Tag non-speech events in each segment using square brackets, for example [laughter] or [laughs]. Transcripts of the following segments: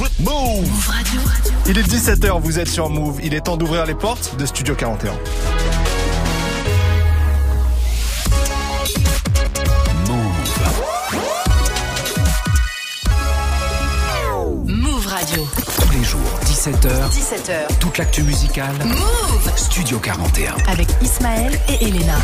Move Radio. Il est 17h, vous êtes sur Move. Il est temps d'ouvrir les portes de Studio 41. Move Radio. Tous les jours, 17h. 17h. Toute l'actu musicale. Move Studio 41. Avec Ismaël et Elena.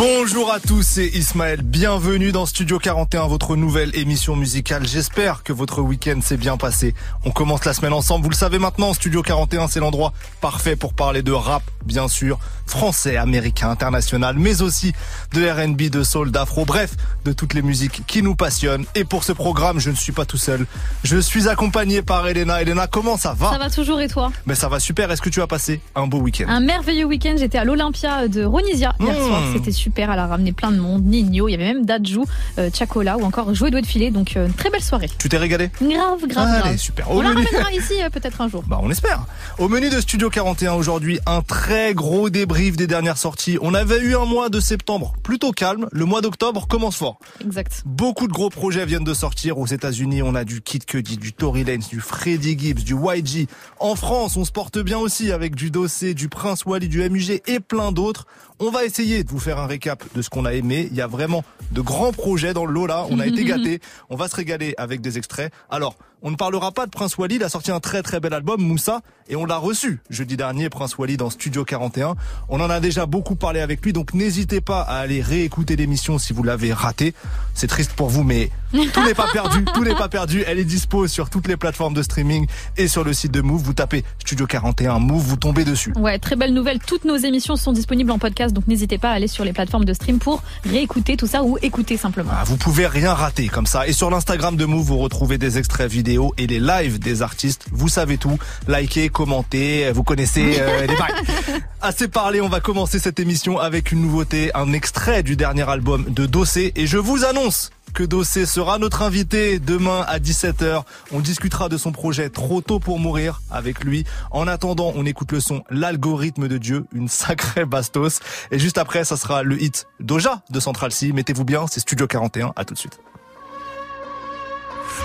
Bonjour à tous, c'est Ismaël. Bienvenue dans Studio 41, votre nouvelle émission musicale. J'espère que votre week-end s'est bien passé. On commence la semaine ensemble. Vous le savez maintenant, Studio 41, c'est l'endroit parfait pour parler de rap, bien sûr, français, américain, international, mais aussi de R&B, de soul, d'afro, bref, de toutes les musiques qui nous passionnent. Et pour ce programme, je ne suis pas tout seul. Je suis accompagné par Elena. Elena, comment ça va? Ça va toujours et toi? Mais ça va super. Est-ce que tu as passé un beau week-end? Un merveilleux week-end. J'étais à l'Olympia de Ronisia hier Mmh. soir. C'était super. Elle a ramené plein de monde. Nino, il y avait même Dadju, euh, Chacola ou encore Doué de Filet. Donc euh, une très belle soirée. Tu t'es régalé Grave, grave, Allez, super. Au On la ramènera [laughs] ici euh, peut-être un jour. Bah on espère. Au menu de Studio 41 aujourd'hui, un très gros débrief des dernières sorties. On avait eu un mois de septembre plutôt calme, le mois d'octobre commence fort. Exact. Beaucoup de gros projets viennent de sortir aux États-Unis. On a du Kid Cudi, du Tory Lanez, du Freddie Gibbs, du YG. En France, on se porte bien aussi avec du Dossé, du Prince Wally, du MUG et plein d'autres. On va essayer de vous faire un récap de ce qu'on a aimé. Il y a vraiment de grands projets dans le lot là. On a été gâtés. [laughs] On va se régaler avec des extraits. Alors, on ne parlera pas de Prince Wally. Il a sorti un très très bel album, Moussa, et on l'a reçu jeudi dernier, Prince Wally, dans Studio 41. On en a déjà beaucoup parlé avec lui, donc n'hésitez pas à aller réécouter l'émission si vous l'avez raté. C'est triste pour vous, mais tout n'est pas perdu. Tout n'est pas perdu. Elle est dispo sur toutes les plateformes de streaming et sur le site de Move. Vous tapez Studio 41 Move, vous tombez dessus. Ouais, très belle nouvelle. Toutes nos émissions sont disponibles en podcast, donc n'hésitez pas à aller sur les plateformes de stream pour réécouter tout ça ou écouter simplement. Ah, vous pouvez rien rater comme ça. Et sur l'Instagram de Move, vous retrouvez des extraits vidéo et les lives des artistes. Vous savez tout. Likez, commentez, vous connaissez euh, [laughs] les bails. Assez parlé, on va commencer cette émission avec une nouveauté, un extrait du dernier album de Dossé. Et je vous annonce que Dossé sera notre invité demain à 17h. On discutera de son projet Trop tôt pour mourir avec lui. En attendant, on écoute le son L'algorithme de Dieu, une sacrée bastos. Et juste après, ça sera le hit Doja de Central C. Mettez-vous bien, c'est Studio 41. À tout de suite.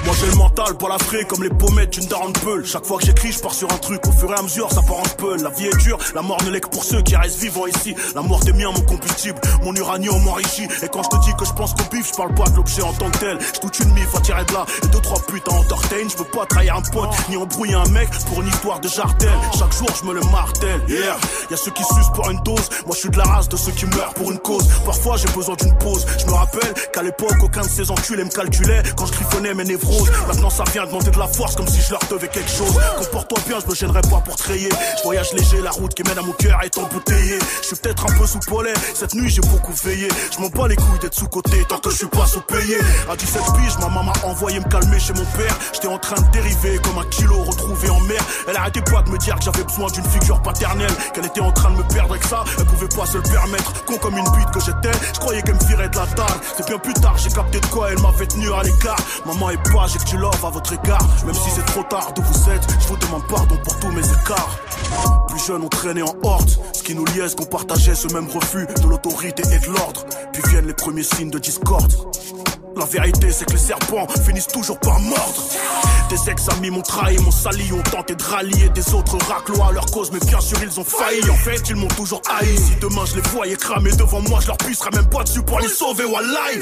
Moi j'ai le mental pour la fraie comme les pommettes d'une daronne peule. Chaque fois que j'écris, je pars sur un truc. Au fur et à mesure, ça part en peule. La vie est dure, la mort ne l'est que pour ceux qui restent vivants ici. La mort des miens, mon combustible, mon uranium m'enrichit. Et quand je te dis que je pense qu'au bif, je parle pas de l'objet en tant que tel. J'ai toute une mif à tirer de là. Et deux, trois putes à entertain. Je veux pas trahir un pote, ni embrouiller un mec pour une histoire de jardin. Chaque jour, je me le martèle. Yeah, y a ceux qui sucent pour une dose. Moi, je suis de la race de ceux qui meurent pour une cause. Parfois, j'ai besoin d'une pause. Je me rappelle qu'à l'époque, aucun de ces enculés me calculait quand je griffonnais mes. Maintenant, ça vient demander de la force comme si je leur devais quelque chose. Comporte-toi bien, je me gênerai pas pour te rayer. Je voyage léger, la route qui mène à mon cœur est embouteillée. Je suis peut-être un peu sous polais. Cette nuit, j'ai beaucoup veillé. Je m'en bats les couilles d'être sous-côté tant que je suis pas sous-payé. À 17 piges, ma maman m'a envoyé me calmer chez mon père. J'étais en train de dériver comme un kilo retrouvé en mer. Elle arrêtait pas de me dire que j'avais besoin d'une figure paternelle. Qu'elle était en train de me perdre avec ça. Elle pouvait pas se le permettre. Con comme une bite que j'étais. Je croyais qu'elle me virait de la table. C'est bien plus tard, j'ai capté de quoi elle m'avait tenu à l'écart. Maman est j'ai que tu love à votre égard. Même si c'est trop tard d'où vous êtes, je vous demande pardon pour tous mes écarts. Plus jeunes, on traînait en horde. Ce qui nous liait, qu'on partageait ce même refus de l'autorité et de l'ordre. Puis viennent les premiers signes de discorde. La vérité, c'est que les serpents finissent toujours par mordre. Des ex-amis m'ont trahi, m'ont sali, ont tenté de rallier des autres raclois à leur cause, mais bien sûr ils ont failli. En fait, ils m'ont toujours haï. Si demain je les voyais cramer devant moi, je leur pisserais même pas dessus pour les sauver, wallahi.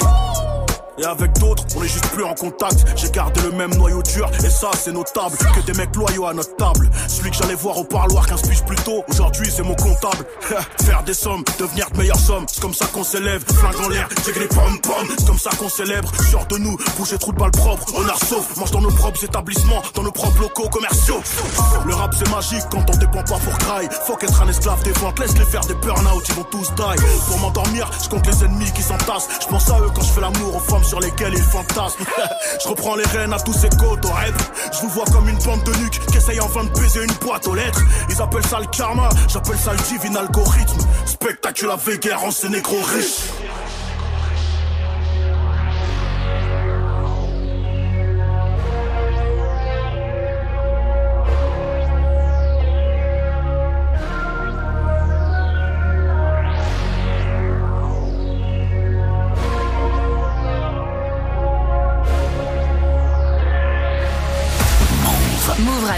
Et avec d'autres, on est juste plus en contact. J'ai gardé le même noyau dur, et ça c'est notable. Que des mecs loyaux à notre table. Celui que j'allais voir au parloir 15 piges plus tôt, aujourd'hui c'est mon comptable. [laughs] Faire des sommes, devenir de meilleures sommes, c'est comme ça qu'on s'élève. Flingue en l'air, j'ai les pom pom, c'est comme ça qu'on célèbre. Sors de nous, bouger trou de balle propre, on a sauf. Mange dans nos propres établissements, dans nos propres locaux commerciaux. Le rap c'est magique quand on dépend pas pour cry. Faut qu'être un esclave des ventes, laisse les faire des burn-out, ils vont tous die. Pour m'endormir, je compte les ennemis qui s'entassent. Je pense à eux quand je fais l'amour aux femmes sur lesquelles ils fantasment. [laughs] je reprends les rênes à tous ces côtes au rap. Je vous vois comme une bande de nuques qui essayent enfin de baiser une boîte aux lettres. Ils appellent ça le karma, j'appelle ça le divin algorithme. Spectaculaire guerre en ces négros riches.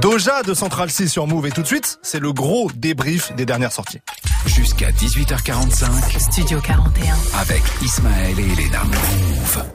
Doja de Central C sur Move et tout de suite, c'est le gros débrief des dernières sorties. Jusqu'à 18h45 Studio 41. avec Ismaël et Elena.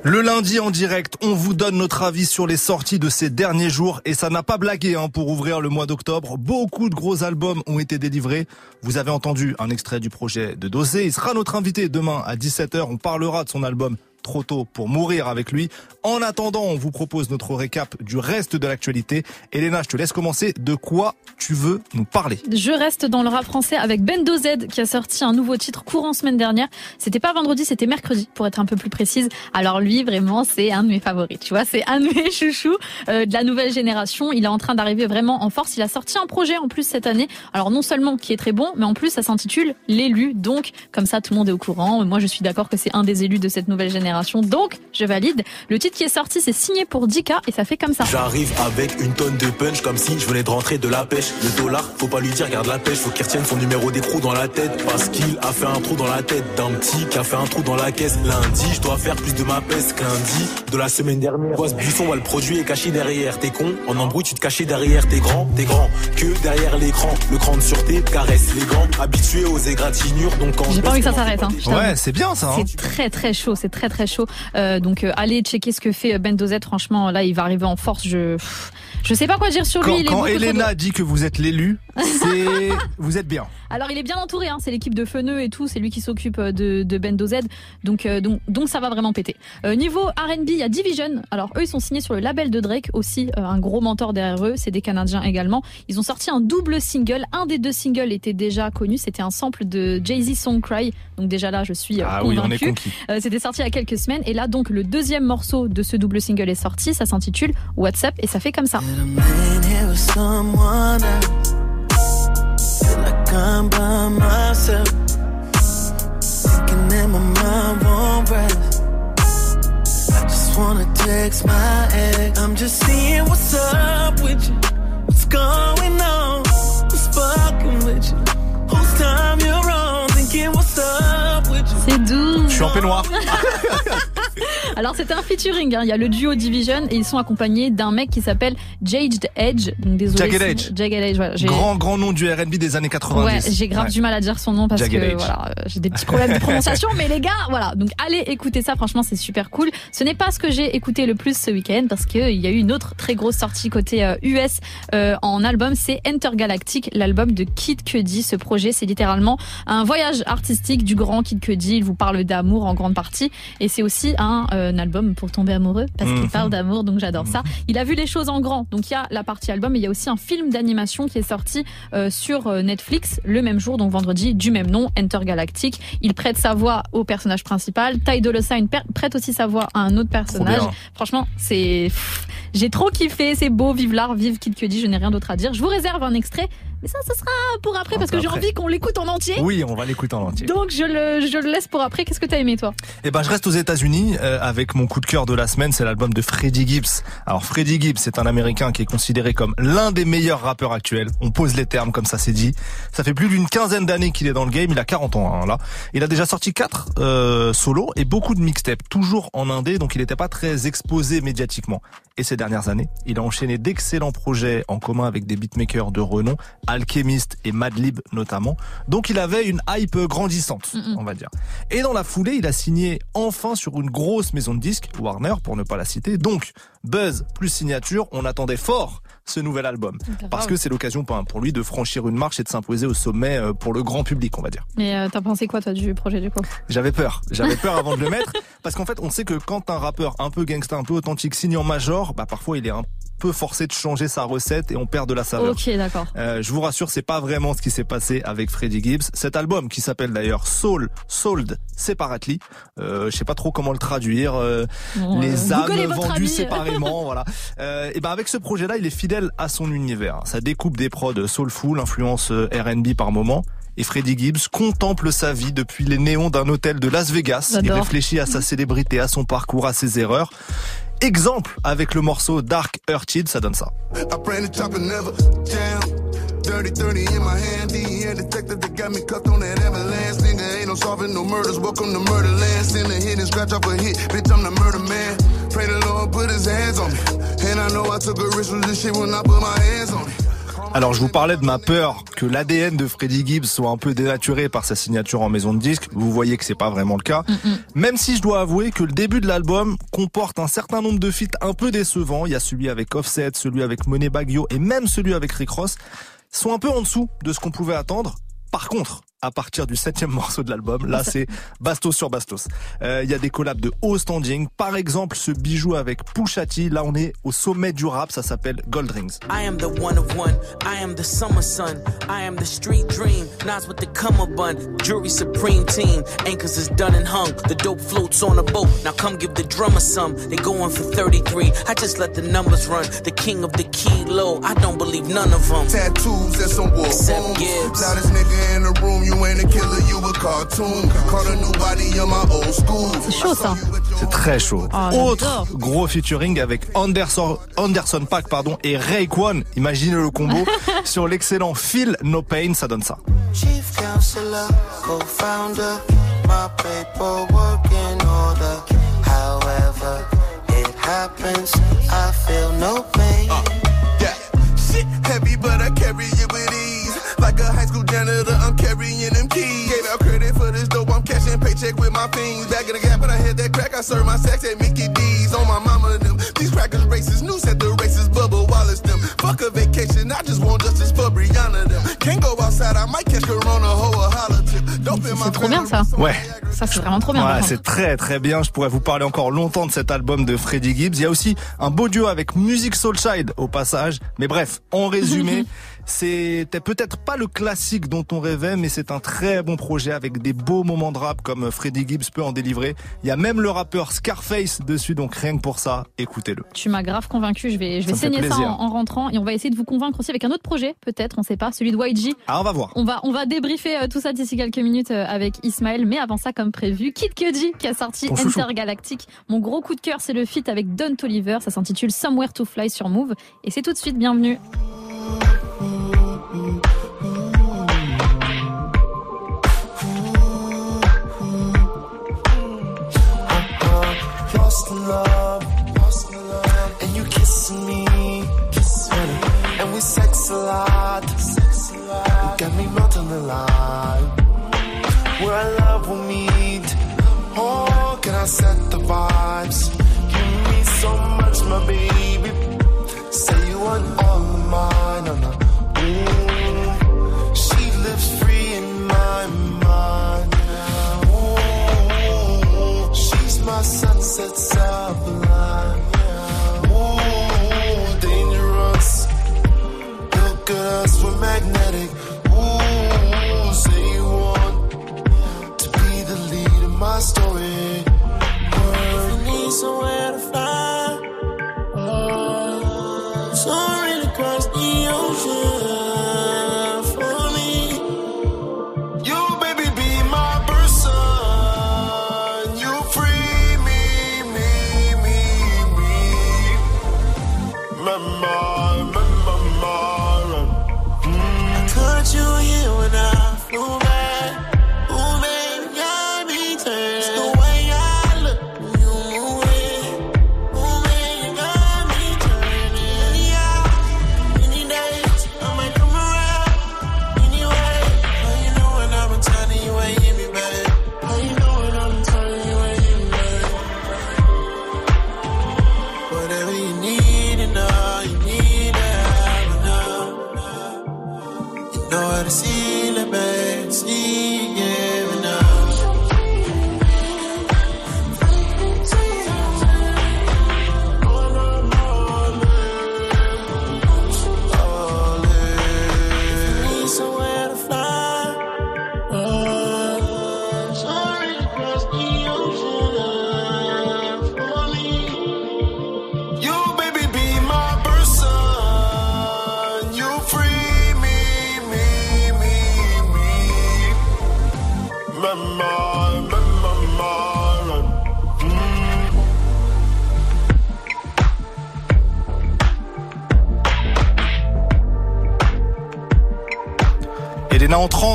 Le lundi en direct, on vous donne notre avis sur les sorties de ces derniers jours et ça n'a pas blagué hein, pour ouvrir le mois d'octobre. Beaucoup de gros albums ont été délivrés. Vous avez entendu un extrait du projet de Dosé. Il sera notre invité demain à 17h. On parlera de son album trop tôt pour mourir avec lui. En attendant, on vous propose notre récap du reste de l'actualité. Elena, je te laisse commencer. De quoi tu veux nous parler? Je reste dans le rap français avec Bendo Z qui a sorti un nouveau titre courant semaine dernière. C'était pas vendredi, c'était mercredi pour être un peu plus précise. Alors lui, vraiment, c'est un de mes favoris. Tu vois, c'est un de mes [laughs] chouchous euh, de la nouvelle génération. Il est en train d'arriver vraiment en force. Il a sorti un projet en plus cette année. Alors non seulement qui est très bon, mais en plus ça s'intitule L'élu. Donc comme ça, tout le monde est au courant. Moi, je suis d'accord que c'est un des élus de cette nouvelle génération. Donc je valide. Le titre qui est sorti, c'est signé pour 10K et ça fait comme ça. J'arrive avec une tonne de punch comme si je venais de rentrer de la pêche. Le dollar, faut pas lui dire, garde la pêche, faut qu'il retienne son numéro d'écrou dans la tête. Parce qu'il a fait un trou dans la tête d'un petit qui a fait un trou dans la caisse. Lundi, je dois faire plus de ma peste que lundi de la semaine dernière. Boss Buisson, ouais, le produit est caché derrière. T'es con, en embrouille, tu te cachais derrière. T'es grand, t'es grand, que derrière l'écran. Le cran de sûreté caresse les gants. Habitué aux égratignures, donc quand J'ai je pas envie que ça s'arrête. Hein. Ouais, c'est bien ça. hein. C'est très très chaud, c'est très très chaud. Euh, donc euh, allez checker ce que fait Ben Dozet. Franchement, là, il va arriver en force. Je je sais pas quoi dire sur lui. Quand, il est quand Elena dit que vous êtes l'élu, c'est vous êtes bien. Alors il est bien entouré, hein, c'est l'équipe de Feneux et tout, c'est lui qui s'occupe euh, de, de Bendo Z, donc, euh, donc donc ça va vraiment péter. Euh, niveau R&B, il y a Division. Alors eux ils sont signés sur le label de Drake aussi, euh, un gros mentor derrière eux, c'est des Canadiens également. Ils ont sorti un double single, un des deux singles était déjà connu, c'était un sample de Jay-Z Song Cry, donc déjà là je suis euh, Ah oui, on est convaincue. conquis. Euh, C'était sorti il y a quelques semaines et là donc le deuxième morceau de ce double single est sorti, ça s'intitule WhatsApp et ça fait comme ça. I'm by myself. Thinking in my mind won't rest. I just wanna text my ex. I'm just seeing what's up with you. What's going on? Who's fucking with you? Whose time you're on? Thinking what's up with you? C'est doux. Je suis en peignoir. [laughs] Alors c'était un featuring, hein. il y a le duo Division et ils sont accompagnés d'un mec qui s'appelle Jaged Edge. Donc, désolé, Jagged Edge. Jagged Edge, voilà. Grand grand nom du R&B des années 90. Ouais, j'ai grave Ouais. du mal à dire son nom parce Jagged que Edge. voilà, euh, j'ai des petits problèmes de prononciation, [laughs] mais les gars, voilà. Donc allez écouter ça, franchement c'est super cool. Ce n'est pas ce que j'ai écouté le plus ce week-end parce que il y a eu une autre très grosse sortie côté euh, US euh, en album, c'est Intergalactic, l'album de Kid Cudi. Ce projet, c'est littéralement un voyage artistique du grand Kid Cudi. Il vous parle d'amour en grande partie et c'est aussi un, euh, un album pour tomber amoureux parce qu'il Mhm. parle d'amour, donc j'adore ça. Il a vu les choses en grand, donc il y a la partie album, mais il y a aussi un film d'animation qui est sorti euh, sur euh, Netflix le même jour, donc vendredi, du même nom, Intergalactic. Il prête sa voix au personnage principal. Ty Dolla Sign prête aussi sa voix à un autre personnage. Franchement, c'est, j'ai trop kiffé, c'est beau, vive l'art, vive Kid Cudi, je n'ai rien d'autre à dire. Je vous réserve un extrait Mais ça, ce sera pour après parce que j'ai envie qu'on l'écoute en entier. Oui, on va l'écouter en entier. Donc je le, je le laisse pour après. Qu'est-ce que t'as aimé toi? Eh ben, je reste aux États-Unis euh, avec mon coup de cœur de la semaine, c'est l'album de Freddie Gibbs. Alors, Freddie Gibbs, c'est un Américain qui est considéré comme l'un des meilleurs rappeurs actuels. On pose les termes comme ça, c'est dit. Ça fait plus d'une quinzaine d'années qu'il est dans le game. Il a 40 ans hein, là. Il a déjà sorti quatre euh, solos et beaucoup de mixtapes, toujours en indé, donc il n'était pas très exposé médiatiquement. Et ces dernières années, il a enchaîné d'excellents projets en commun avec des beatmakers de renom, Alchemist et Madlib notamment. Donc il avait une hype grandissante, Mhm. on va dire. Et dans la foulée, il a signé enfin sur une grosse maison de disques, Warner pour ne pas la citer. Donc buzz plus signature, on attendait fort ce nouvel album parce que c'est l'occasion pour pour lui de franchir une marche et de s'imposer au sommet euh, pour le grand public, on va dire. Mais euh, t'as pensé quoi toi du projet du coup? J'avais peur. J'avais peur avant de le mettre. [laughs] Parce qu'en fait, on sait que quand un rappeur un peu gangsta, un peu authentique signe en major, bah parfois il est un peu forcé de changer sa recette et on perd de la saveur. Ok, d'accord. Euh, je vous rassure, c'est pas vraiment ce qui s'est passé avec Freddie Gibbs. Cet album, qui s'appelle d'ailleurs Soul, Sold Separately, euh, je sais pas trop comment le traduire. euh, Bon, les euh, âmes vendues séparément, [laughs] voilà. Euh, et ben avec ce projet-là, il est fidèle à son univers. Ça découpe des prods soulful, influence euh, R&B par moment. Et Freddie Gibbs contemple sa vie depuis les néons d'un hôtel de Las Vegas. Il réfléchit à sa [laughs] célébrité, à son parcours, à ses erreurs. Exemple avec le morceau Dark Hearted, ça donne ça. I pray the chopper never jam. Dirty 30 in my hand, DEA detective that got me cuffed on that avalanche. Nigga ain't no solving no murders. Welcome to murderland. Send a hit and scratch off a hit. Bitch, I'm the murder man. Pray the Lord put his hands on me. And I know I took a risk with this shit when I put my hands on it. Alors je vous parlais de ma peur que l'ADN de Freddie Gibbs soit un peu dénaturé par sa signature en maison de disque. Vous voyez que c'est pas vraiment le cas. Même si je dois avouer que le début de l'album comporte un certain nombre de feats un peu décevants. Il y a celui avec Offset, celui avec Monet Baggio et même celui avec Rick Ross. Sont un peu en dessous de ce qu'on pouvait attendre. Par contre, à partir du septième [laughs] morceau de l'album, là c'est bastos sur bastos. Euh, Il y a des collabs de haut standing. Par exemple, ce bijou avec Pusha T. Là, on est au sommet du rap. Ça s'appelle Gold Rings. I am the one of one. I am the summer sun. I am the street dream. Nas with the cummerbund. Jury supreme team. Anchors is done and hung. The dope floats on a boat. Now come give the drummer some. They going for 33. I just let the numbers run. The king of the kilo. I don't believe none of them. Tattoos and some war Except nigga in the room. You ain't a killer, you a cartoon. Caught a new body on my old school. C'est chaud ça. C'est très chaud. Ah, Autre gros featuring avec Anderson, Anderson Paak pardon, et Rayquan. Imaginez le combo [laughs] sur l'excellent Feel No Pain, ça donne ça. Chief counselor, co-founder, my paperwork in order. However, it happens, I feel no pain. Yeah, shit heavy, but I carry it with ease. Like a high school janitor, with my fiends. Back in the gap, but I hit that crack, I serve my sex at Mickey D's. On my mama and them. These crackers racist, news at the races, Bubba Wallace them. Fuck a vacation, I just want justice for Brianna them. Can't go outside, I might catch Corona, hoe a holler tip. Dope in my C'est trop bien ça. Ouais. Ça c'est vraiment trop bien. Ouais, c'est très très bien. Je pourrais vous parler encore longtemps de cet album de Freddie Gibbs. Il y a aussi un beau duo avec Music Soul Child au passage. Mais bref, en résumé, [laughs] c'était peut-être pas le classique dont on rêvait, mais c'est un très bon projet avec des beaux moments de rap comme Freddie Gibbs peut en délivrer. Il y a même le rappeur Scarface dessus, donc rien que pour ça, écoutez-le. Tu m'as grave convaincu. Je vais, je vais Ça me fait saigner ça en, en rentrant et on va essayer de vous convaincre aussi avec un autre projet, peut-être, on sait pas, celui de YG. Ah, on va voir. On va, on va débriefer euh, tout ça d'ici quelques minutes euh, avec Ismaël, mais avant ça, comme prévu, Kid Cudi qui a sorti Ton chouchou. Intergalactic. Mon gros coup de cœur, c'est le feat avec Don Toliver. Ça s'intitule Somewhere to Fly sur Move. Et c'est tout de suite, bienvenue. Say you want all of mine, sunset sublime. Ooh, dangerous. Look at us, we're magnetic. Ooh, say you want to be the lead of my story. If you need somewhere to fly,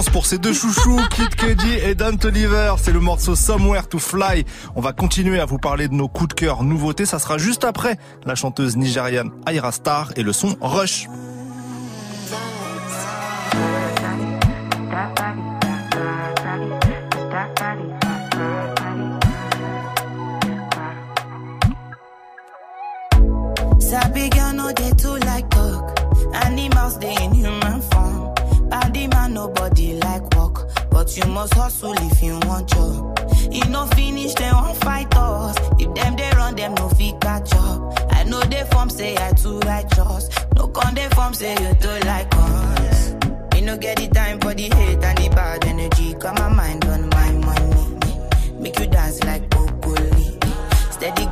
Pour ses deux chouchous, Kid Cudi et Dante Oliver. C'est le morceau Somewhere to Fly. On va continuer à vous parler de nos coups de cœur nouveautés. Ça sera juste après la chanteuse nigériane Aira Star et le son Rush. But you must hustle if you want job. E no finish dem wan fight us. If them they run them no fit catch up. I know dey form say I too righteous. No con dey form say you too like us. Me no get the time for the hate and the bad energy. Got my mind on my money. Make you dance like broccoli. Steady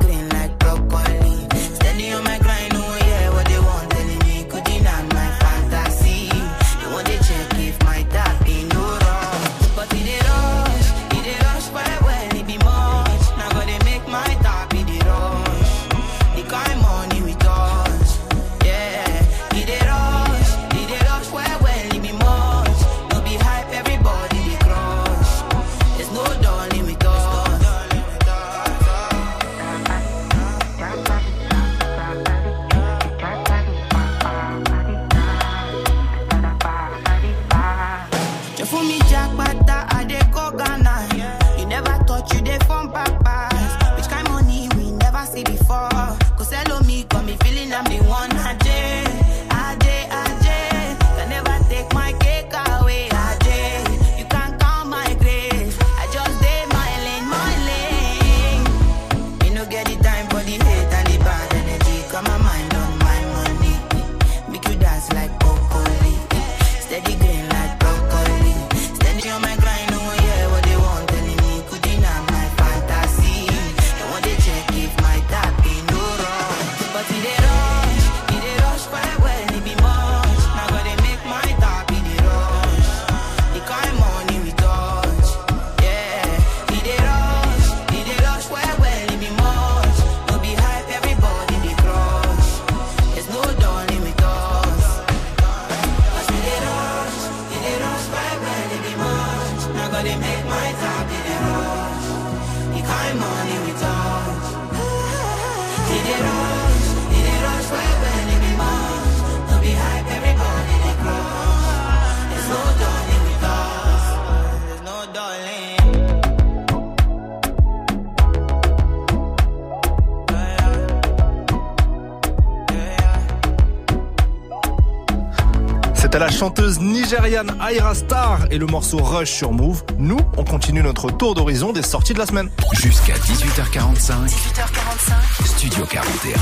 chanteuse nigériane Aira Star et le morceau Rush sur Move. Nous, on continue notre tour d'horizon des sorties de la semaine. Jusqu'à 18h45, 18h45. Studio 41.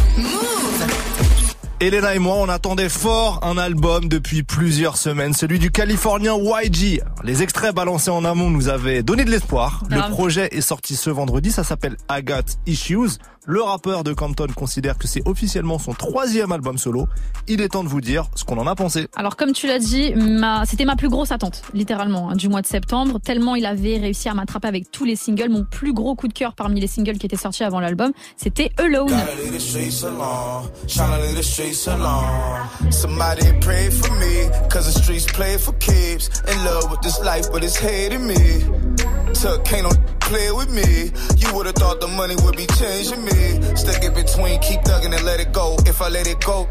Elena et moi, on attendait fort un album depuis plusieurs semaines, celui du Californien YG. Les extraits balancés en amont nous avaient donné de l'espoir. Le Grave. projet est sorti ce vendredi, ça s'appelle I Got Issues. Le rappeur de Compton considère que c'est officiellement son troisième album solo. Il est temps de vous dire ce qu'on en a pensé. Alors comme tu l'as dit, ma... c'était ma plus grosse attente, littéralement, hein, du mois de septembre. Tellement il avait réussi à m'attraper avec tous les singles. Mon plus gros coup de cœur parmi les singles qui étaient sortis avant l'album, c'était Alone. Gotta leave the streets alone. Tryna leave the streets alone. Somebody pray for me. Cause the streets play for keeps. In love with this life, but it's hating me. Tuck can't no play with me. You would've thought the money would be changing me. Stuck in between, keep thugging and let it go. If I let it go,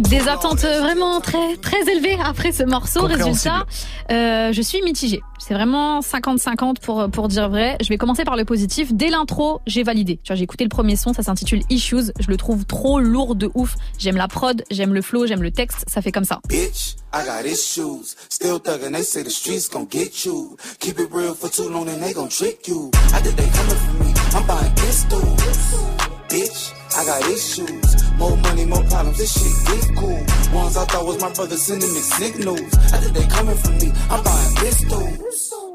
Des attentes vraiment très très élevées après ce morceau. Résultat, euh, je suis mitigée. C'est vraiment 50-50 pour pour dire vrai. Je vais commencer par le positif. Dès l'intro, j'ai validé. Tu vois, j'ai écouté le premier son, ça s'intitule Issues. Je le trouve trop lourd de ouf. J'aime la prod, j'aime le flow, j'aime le texte. Ça fait comme ça. Bitch, I got issues. Still thuggin', they say the streets gon' get you. Keep it real for too long and they gon' trick you. I think they coming for me. I'm buying pistols. Bitch, I got issues. More money, more problems. This shit get cool. Ones I thought was my brother sending me signals. I think they coming for me. I'm buying pistols.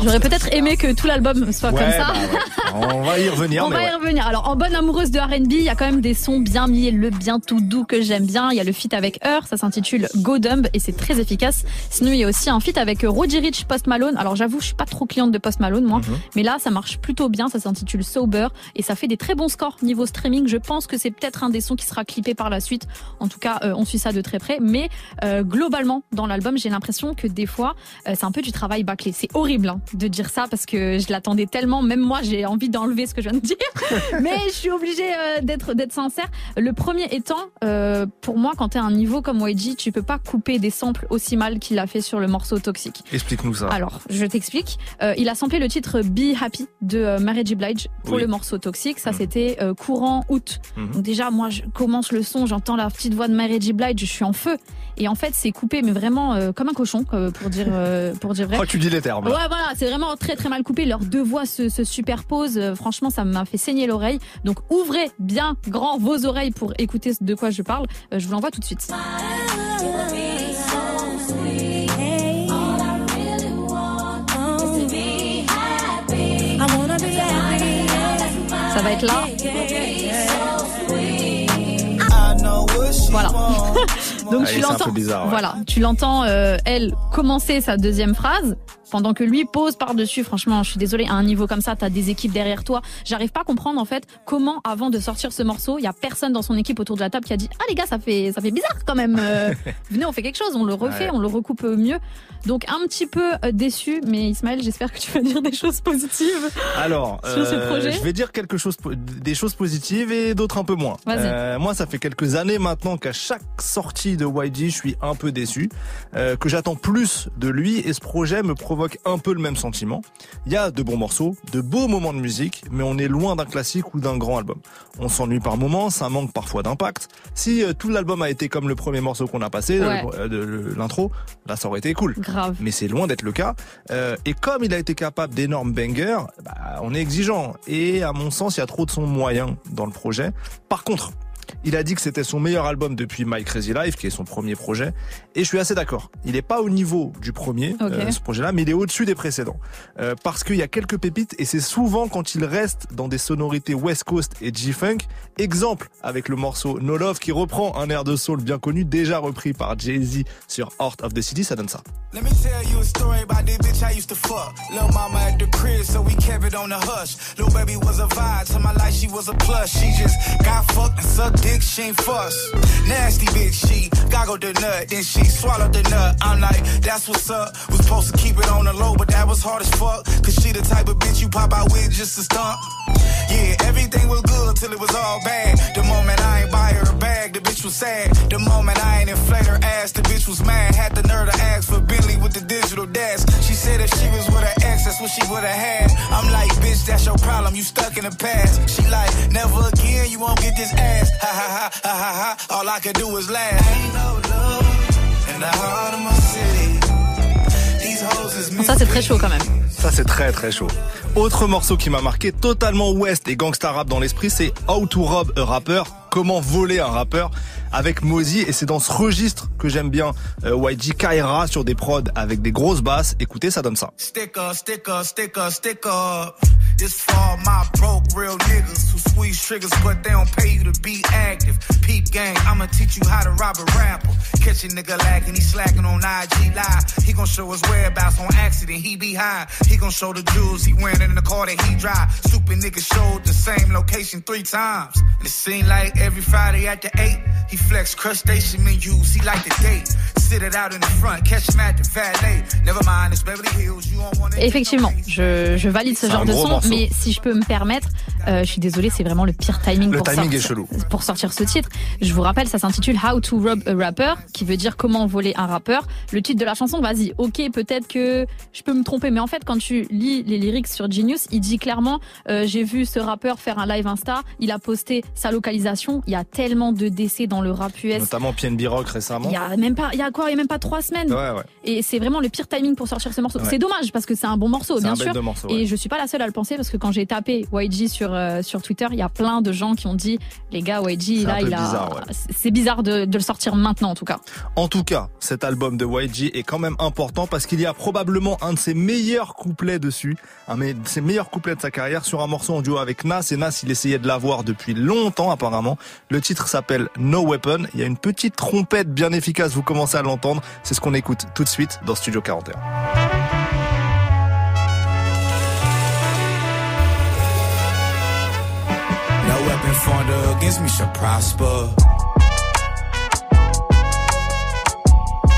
J'aurais peut-être aimé que tout l'album soit comme ça. Bah On va y revenir. On va y revenir. Alors, en bonne amoureuse de R&B, il y a quand même des sons bien mielleux, bien tout doux que j'aime bien. Il y a le feat avec Her, ça s'intitule Go Dumb et c'est très efficace. Sinon, il y a aussi un feat avec Roddy Rich, Post Malone. Alors, j'avoue, je suis pas trop cliente de Post Malone, moi. Mhm. Mais là, ça marche plutôt bien. Ça s'intitule Sober et ça fait des très bons scores niveau streaming. Je pense que c'est peut-être un des sons qui sera clippé par la suite. En tout cas, euh, on suit ça de très près. Mais euh, globalement, dans l'album, j'ai l'impression que des fois, euh, c'est un peu du travail bâclé. C'est horrible hein, de dire ça parce que je l'attendais tellement. Même moi, j'ai envie d'enlever ce que je viens de dire. [laughs] Mais je suis obligée euh, d'être d'être sincère. Le premier étant, euh, pour moi, quand tu à un niveau comme YG, tu peux pas couper des samples aussi mal qu'il a fait sur le morceau Toxique. Explique-nous ça. Alors, je t'explique. il a samplé le titre Be Happy de Mary J. Blige pour le morceau Toxique. Ça, mm. c'était courant août. Mm-hmm. Donc déjà, moi, je commence le son, j'entends la petite voix de Mary J. Blige, je suis en feu. Et en fait, c'est coupé, mais vraiment comme un cochon, pour dire euh, pour dire vrai. Oh, tu dis les termes. Ouais, voilà, c'est vraiment très très mal coupé. Leurs deux voix se, se superposent. Euh, franchement, ça m'a fait saigner l'oreille. Donc ouvrez bien grand vos oreilles pour écouter de quoi je parle. Euh, je vous l'envoie tout de suite. Ça va être là. Voilà. [laughs] Donc ah, tu l'entends. Voilà, tu l'entends euh, elle commencer sa deuxième phrase pendant que lui pose par-dessus. Franchement, je suis désolée, à un niveau comme ça, t'as des équipes derrière toi. J'arrive pas à comprendre en fait comment, avant de sortir ce morceau, il y a personne dans son équipe autour de la table qui a dit ah les gars, ça fait ça fait bizarre quand même. Euh, [laughs] venez, on fait quelque chose, on le refait, on le recoupe mieux. Donc un petit peu euh, déçu, mais Ismaël, j'espère que tu vas dire des choses positives. Alors, [laughs] sur ce euh, projet. je vais dire quelque chose, des choses positives et d'autres un peu moins. moi, ça fait quelques années maintenant qu'à chaque sortie de YG, je suis un peu déçu, que j'attends plus de lui et ce projet me provoque provoque un peu le même sentiment. Il y a de bons morceaux, de beaux moments de musique, mais on est loin d'un classique ou d'un grand album. On s'ennuie par moments, ça manque parfois d'impact. Si euh, tout l'album a été comme le premier morceau qu'on a passé, euh, de l'intro, là ça aurait été cool. Grave. Mais c'est loin d'être le cas. Euh, et comme il a été capable d'énormes bangers, bah, on est exigeant. Et à mon sens, il y a trop de son moyen dans le projet. Par contre, il a dit que c'était son meilleur album depuis My Crazy Life, qui est son premier projet. Et je suis assez d'accord. Il n'est pas au niveau du premier, euh, ce projet-là, mais il est au-dessus des précédents. Euh, parce qu'il y a quelques pépites, et c'est souvent quand il reste dans des sonorités West Coast et G-Funk. Exemple avec le morceau No Love, qui reprend un air de soul bien connu, déjà repris par Jay-Z sur Heart of the City, ça donne ça. Let me tell you a story about this bitch I used to fuck. Lil' mama at the crib, so we kept it on the hush. Lil' baby was a vibe, to my life she was a plus. She just got fucked and sucked dick, she ain't fuss. Nasty bitch, she goggled the nut, then she swallowed the nut. I'm like, that's what's up. Was supposed to keep it on the low, but that was hard as fuck. Cause she the type of bitch you pop out with just to stump. Yeah, everything was good till it was all bad. The moment I ain't buy her a bag, the bitch was sad. The moment I ain't inflate her ass, the bitch was mad. Had the nerve to ask for Bentley with the digital dash. She said if she was with her ex, that's what she would've had. I'm like, bitch, that's your problem. You stuck in the past. She like, never again, you won't get this ass. Ha ha ha ha ha ha. All I can do is laugh. Ain't no love in the heart of my city. Ça c'est très chaud quand même. Ça c'est très très chaud. Autre morceau qui m'a marqué totalement West et gangsta rap dans l'esprit, c'est How to Rob a Rapper. Comment voler un rappeur avec Mozi et c'est dans ce registre que j'aime bien euh, YG Kaira sur des prods avec des grosses basses. Écoutez, ça donne ça. Stick up, stick up, stick up, stick up. This for my broke real niggas who squeeze triggers but they don't pay you to be active. Peep gang, I'ma teach you how to rob a rapper. Catch a nigga lacking, he slacking on IG live. He gon' show his whereabouts on accident, he be high. He gon' show the jewels he wearing in the car that he drive. Stupid nigga showed the same location three times. And it seemed like every Friday at the 8, he flex crustacean menus, he like the date. Effectivement, je, je valide ce genre de son, morceau. mais si je peux me permettre, euh, je suis désolée, c'est vraiment le pire timing, Le pour, timing sortir, est chelou. pour sortir ce titre. Je vous rappelle, ça s'intitule How to Rob a Rapper, qui veut dire comment voler un rappeur. Le titre de la chanson, vas-y, ok, peut-être que je peux me tromper, mais en fait, quand tu lis les lyrics sur Genius, il dit clairement, euh, j'ai vu ce rappeur faire un live Insta, il a posté sa localisation, il y a tellement de décès dans le rap US. Notamment PNB Rock récemment. Il y a même pas, il y a quoi, il y a même pas trois semaines. Ouais, ouais. Et c'est vraiment le pire timing pour sortir ce morceau. Ouais. C'est dommage parce que c'est un bon morceau, bien un sûr. de morceau, Et je suis pas la seule à le penser parce que quand j'ai tapé YG sur euh, sur Twitter, il y a plein de gens qui ont dit les gars YG là il a bizarre, ouais. c'est bizarre de, de le sortir maintenant en tout cas. En tout cas, cet album de YG est quand même important parce qu'il y a probablement un de ses meilleurs couplets dessus, un de ses meilleurs couplets de sa carrière sur un morceau en duo avec Nas. Et Nas, il essayait de l'avoir depuis longtemps apparemment. Le titre s'appelle No Weapon. Il y a une petite trompette bien efficace, vous commencez à l'entendre. C'est ce qu'on écoute tout de suite dans Studio 41. No weapon formed against me shall prosper.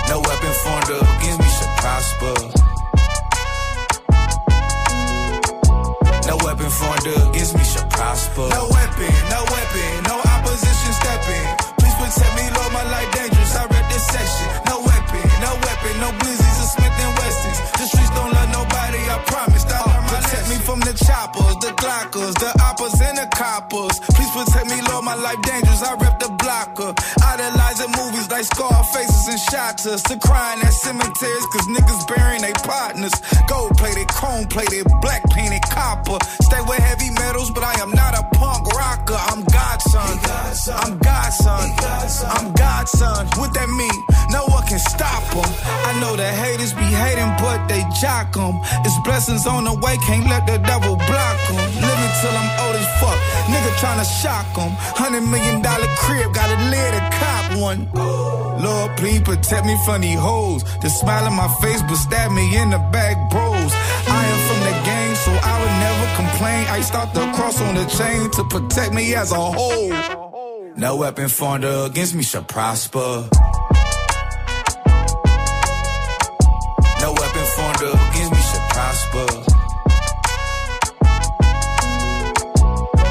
No weapon formed against me shall prosper. No weapon formed against me shall prosper. No weapon, no weapon, my life dangerous. I read this section. No weapon, no weapon, no blizzies or Smith and Wessons. The streets don't love nobody, I promise. I my protect me from the choppers, the glockers, the oppas and the coppers. Please protect me, Lord, my life dangerous. I rep the blocker. Idolizing movies like Scarfaces and Shotters. To crying at cemeteries, cause niggas burying their partners. Gold plated, chrome plated, black painted copper. Stay with heavy metals, but I am not a punk rocker. I'm Godson. I'm Godson. I'm Godson. What that mean? No one can stop them. I know the haters be hating, but they jock them. It's blessings on the way, can't let the devil block them. Living till I'm old as fuck. Nigga tryna shock them. Hundred million dollar crib, got a lid to cop one. Lord, please protect me from these hoes. The smile on my face, but stab me in the back, bros. I am from the gang, so I would never complain. I start the cross on the chain to protect me as a whole. No weapon formed against me shall prosper. No weapon formed against me shall prosper.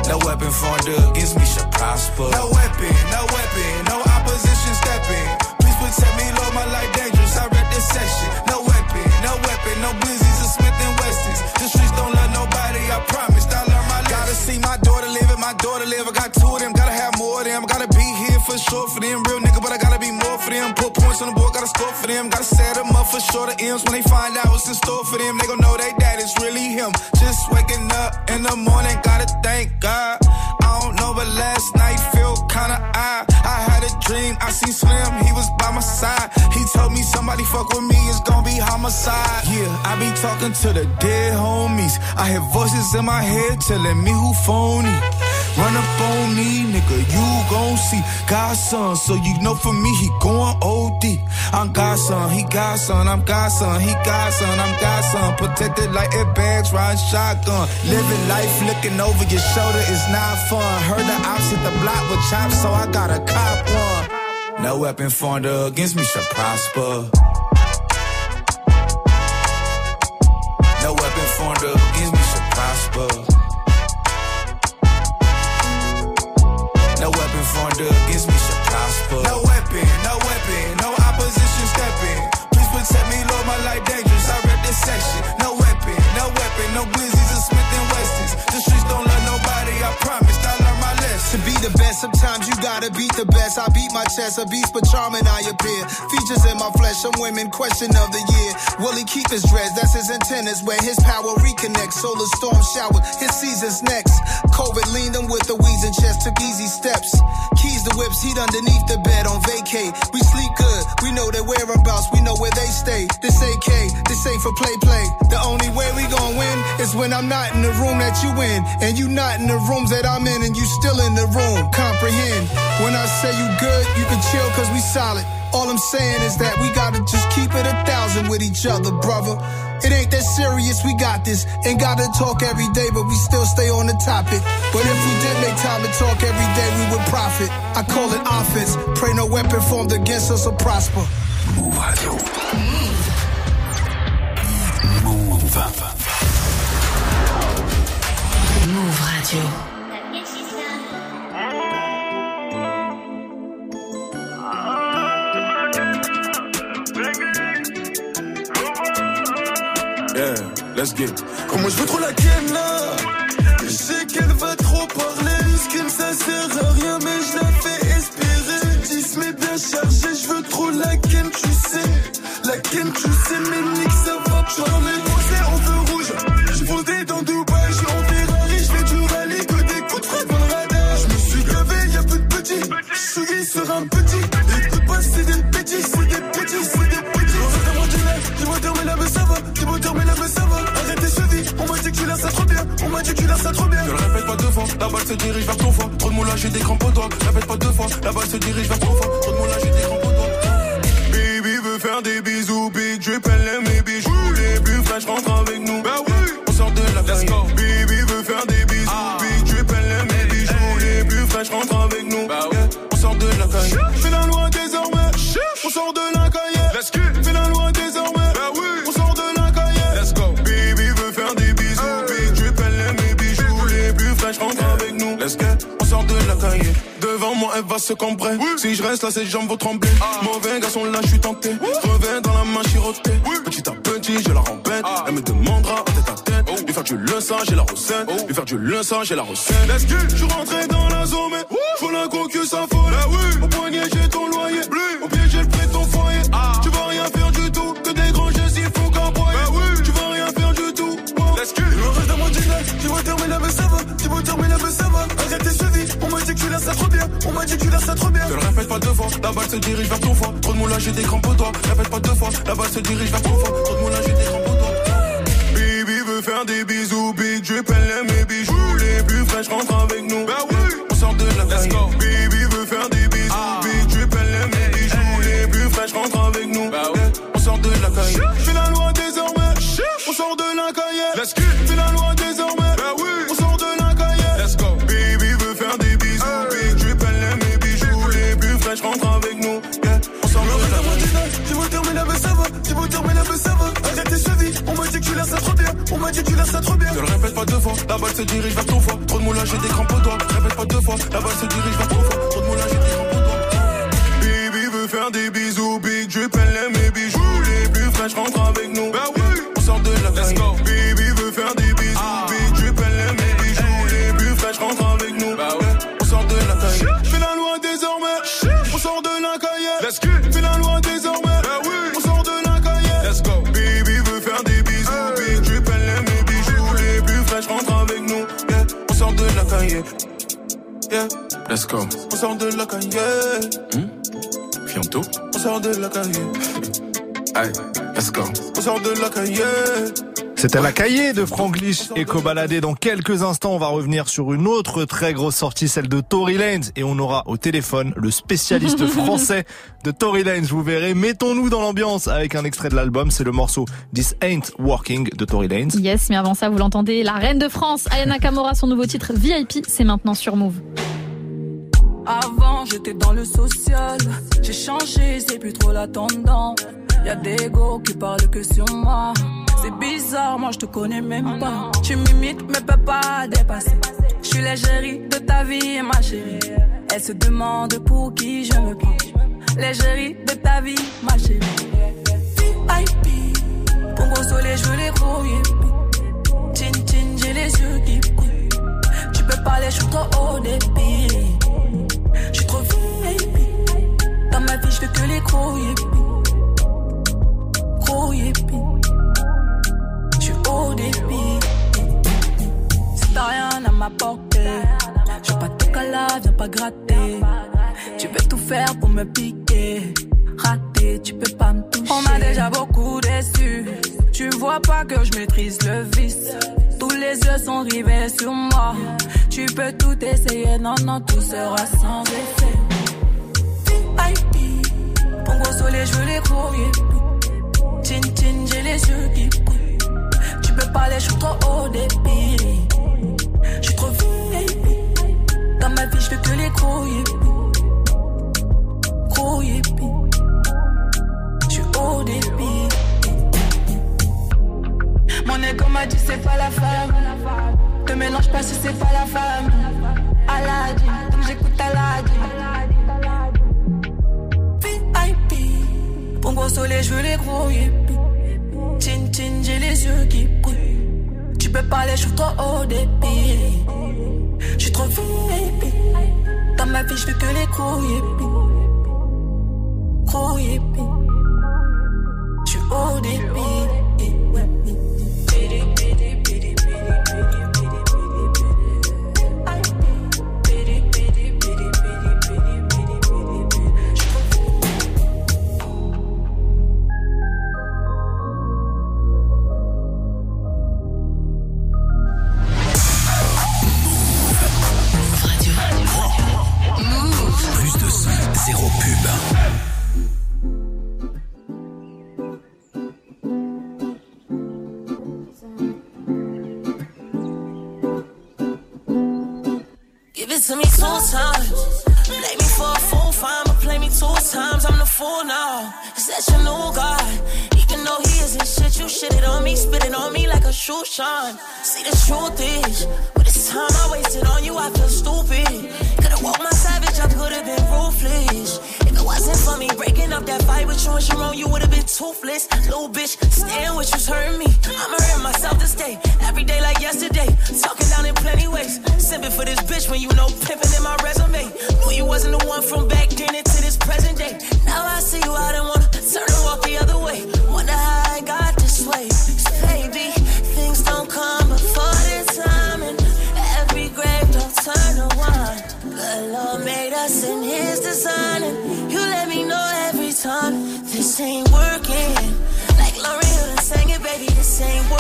No weapon formed against me shall prosper. No weapon, no weapon, no opposition stepping. Please protect me, Lord, my life dangerous. I read this section. No weapon, no weapon, no blizzies or Smith and Wessons. The streets don't love nobody, I promised. I lesson. Gotta see my daughter live and my daughter live. I got two of them, gotta have more of them. Gotta for sure for them. Real nigga, but I gotta be more for them. Put points on the board, gotta score for them. Gotta set them up for sure. The M's when they find out what's in store for them, they gon' know they dad is really him. Just waking up in the morning, gotta thank God. I don't know, but last night felt kinda odd. I had a dream, I seen Slim, he was by my side. He told me somebody fuck with me, it's gonna be homicide. Yeah, I be talking to the dead homies. I hear voices in my head telling me who phony. Run up on me, nigga, you gon' see God's son, so you know for me he going OD. I'm God's son, he God's son, I'm God's son, he God's son, I'm God's son. Protected like airbags, riding shotgun. Living life looking over your shoulder is not fun. Heard the ops hit the block with chops, so I got a cop one. No weapon formed against me shall prosper. No weapon formed against me shall prosper. Weapon against me shall prosper. No weapon, no weapon, no opposition stepping. Please protect me, Lord, my life dangerous. I read this section. No weapon, no weapon, no blizzies or Smith and Wessons. The streets don't love To be the best, sometimes you gotta beat the best. I beat my chest, a beast, but charming I appear. Features in my flesh, some women question of the year. Will he keep his dreads? That's his antennas where his power reconnects. Solar storm shower, his season's next. COVID leaned him with the wheezing chest, took easy steps. Keys to whips, heat underneath the bed on vacate. We sleep good, we know their whereabouts, we know where they stay. This AK, this ain't for play play. The only way we gon' win is when I'm not in the room that you in, and you not in the rooms that I'm in, and you still in the room. Comprehend. When I say you good, you can chill cause we solid. All I'm saying is that we gotta just keep it a thousand with each other, brother. It ain't that serious, we got this. Ain't gotta talk every day, but we still stay on the topic. But if we did make time to talk every day, we would profit. I call it offense. Pray no weapon weapon formed against us will prosper. Move Radio. Move. Move Radio. Let's get. Comment je veux trop la ken là Je sais qu'elle va trop parler. Skin ça sert à rien, mais je la fais espérer. 10 mais bien chargé, je veux trop la ken, tu sais. La ken, tu sais, mais nique ça va parler. Tu l'as ça trop bien. Ne le répète pas deux fois, la balle se dirige vers ton foie. Trop de moulage, j'ai des crampes au doigt. Répète pas deux fois, la balle se dirige vers ton foie. Trop de moulage, j'ai des crampes au doigt. Baby veut faire des bisous, big drip, elle aime mes bijoux. Les plus fraîches rentrent avec nous. Bah oui, On sort de la let's go. Baby veut faire des bisous, big drip, elle aime mes bijoux. Les plus fraîches rentrent avec nous. Bah oui. On sort de la caille. Elle va se cambrer. Si je reste là, ses jambes vont trembler. Mauvais garçon, là, je suis tenté. Reviens dans la main chirotée. Petit à petit, je la rembête. Elle me demandera en tête à tête. Lui faire du le sang, j'ai la recette. Lui faire du le sang, j'ai la recette. Let's go. Je suis rentré dans la zone, mais faut la coque, ça folle. Au poignet, j'ai ton loyer. Dit tu laisses ça trop bien. Ne le répète pas deux fois, la balle se dirige vers ton foie. Trop de moulage, j'ai des crampes au doigt. Répète pas deux fois, la balle se dirige vers ton foie. Trop de moulage, j'ai des crampes au doigt. Baby veut faire des bisous. Big elle aime mes bijoux. Les plus fraîches rentrent avec nous. Bah oui. On sort de la Let's go. Baby veut faire des bisous. Big drip, elle aime mes bijoux. Les plus fraîches rentrent avec nous. Bah oui. On sort de la cahier. Fais la loi désormais. On sort de la cahier. Let's go. Fais la loi tu trop bien. Ne le répète pas deux fois, la balle se dirige vers ton foie. Trop de moulage, j'ai des crampes au doigt. Répète pas deux fois, la balle se dirige vers ton foie. Trop de moulage, j'ai des crampes au doigt. Baby veut faire des bisous. Big elle aime mes bijoux. Les plus fraîches rentrent avec nous. Let's go. On sort de la cahier. Bientôt. On sort de la cahier. Allez, let's go. On sort de la cahier. C'était la cahier de Franglish et Cobaladé. Dans quelques instants, on va revenir sur une autre très grosse sortie, celle de Tory Lanez. Et on aura au téléphone le spécialiste [laughs] français de Tory Lanez. Vous verrez, mettons-nous dans l'ambiance avec un extrait de l'album. C'est le morceau This Ain't Working de Tory Lanez. Yes, mais avant ça, vous l'entendez, la reine de France, Ayana Kamora, son nouveau titre VIP, c'est maintenant sur Move. Avant, j'étais dans le social. J'ai changé, c'est plus trop la tendance. Y'a des go qui parlent que sur moi. C'est bizarre, moi je te connais même pas. Tu m'imites, mais peux pas dépasser. Je suis l'égérie de ta vie, ma chérie. Elle se demande pour qui je me prends. L'égérie de ta vie, ma chérie. VIP, Congo soleil, je veux les grouiller. Chin chin, j'ai les yeux qui brillent. Tu peux parler, je suis trop haut débit. Je suis trop VIP. Dans ma vie, je que les gros yippies. Gros yippies. Je haut débit. Si t'as rien à m'apporter, je veux pas te caler, viens pas gratter. Tu veux tout faire pour me piquer. Raté, tu peux pas me toucher. On m'a déjà beaucoup déçu. Tu vois pas que je maîtrise le vice. Tous les yeux sont rivés sur moi. Tu peux tout essayer, non, non, tout sera sans effet. VIP, Pongo soleil, je veux les yippies. Chin chin, j'ai les yeux qui brillent. Tu peux parler, je suis trop haut débit. Je suis trop VIP. Dans ma vie, je veux que les gros hippies. J'suis au débit. Mon égo m'a dit c'est pas la femme. Te mélange pas si c'est pas la femme. Aladdin, j'écoute Aladdin. VIP, pour gros soleil, je veux les gros hippies. Tin j'ai les yeux qui brillent. Tu peux parler, je suis trop au débit. Je suis trop VIP. Dans ma vie, je veux que les gros hippies. Gros hippies. Je au débit. It to me two times. Play me for a fool, fine, but play me two times. I'm the fool now. Is that your new guy? Even though he isn't shit, you shit it on me, spit it on me like a shoe shine. See, the truth is, but this time I wasted on you, I feel stupid. Could've woke my savage up, could've been ruthless. Wasn't for me breaking up that fight with you and Sharon, you would've been toothless. Little bitch, staying with you's hurting me. I'ma hurt myself this day, every day like yesterday. Talking down in plenty ways. Simping for this bitch when you know pimping in my resume. Knew you wasn't the one from back then into this present day. Now I see you out and wanna turn and walk the other way. Ain't working. Like Hill sang it, baby, this ain't working.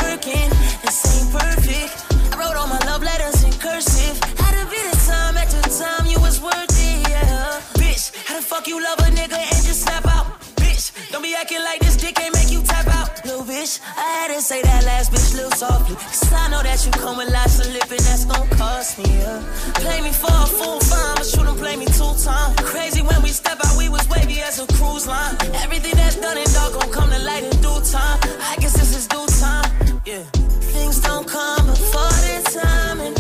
Say that last bitch little softly. Cause I know that you come with lots of lip and that's gon' cost me, yeah. Play me for a fool, fine, but you don't play me two times. Crazy when we step out, we was wavy as a cruise line. Everything that's done and dog gon' come to light in due time. I guess this is due time, yeah. Things don't come before the time, and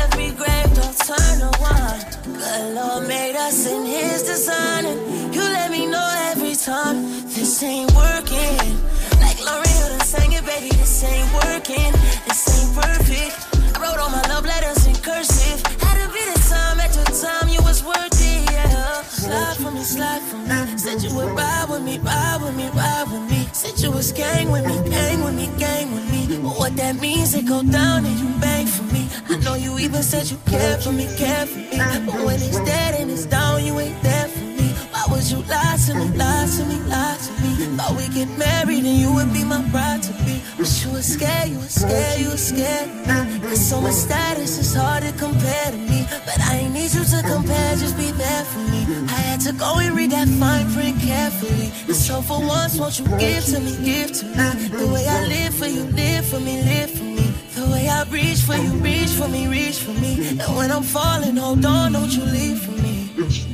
every grave don't turn to wine. Good Lord made us in His design, and you let me know every time this ain't sang it, baby, this ain't working. This ain't perfect. I wrote all my love letters in cursive. Had to be the time at the time you was worth it, yeah. Slide for me, slide for me. Said you would ride with me, ride with me, ride with me. Said you was gang with me, gang with me, gang with me. But what that means, it go down and you bang for me. I know you even said you care for me, care for me. But when it's dead and it's down, you ain't there would you lie to me, lie to me, lie to me? Thought we get married and you would be my bride to be. But you was scared, you was scared, you was scared. Cause so much status is hard to compare to me. But I ain't need you to compare, just be there for me. I had to go and read that fine print carefully. So for once, won't you give to me, give to me? The way I live for you, live for me, live for me. The way I reach for you, reach for me, reach for me. And when I'm falling, hold on, don't you leave for me.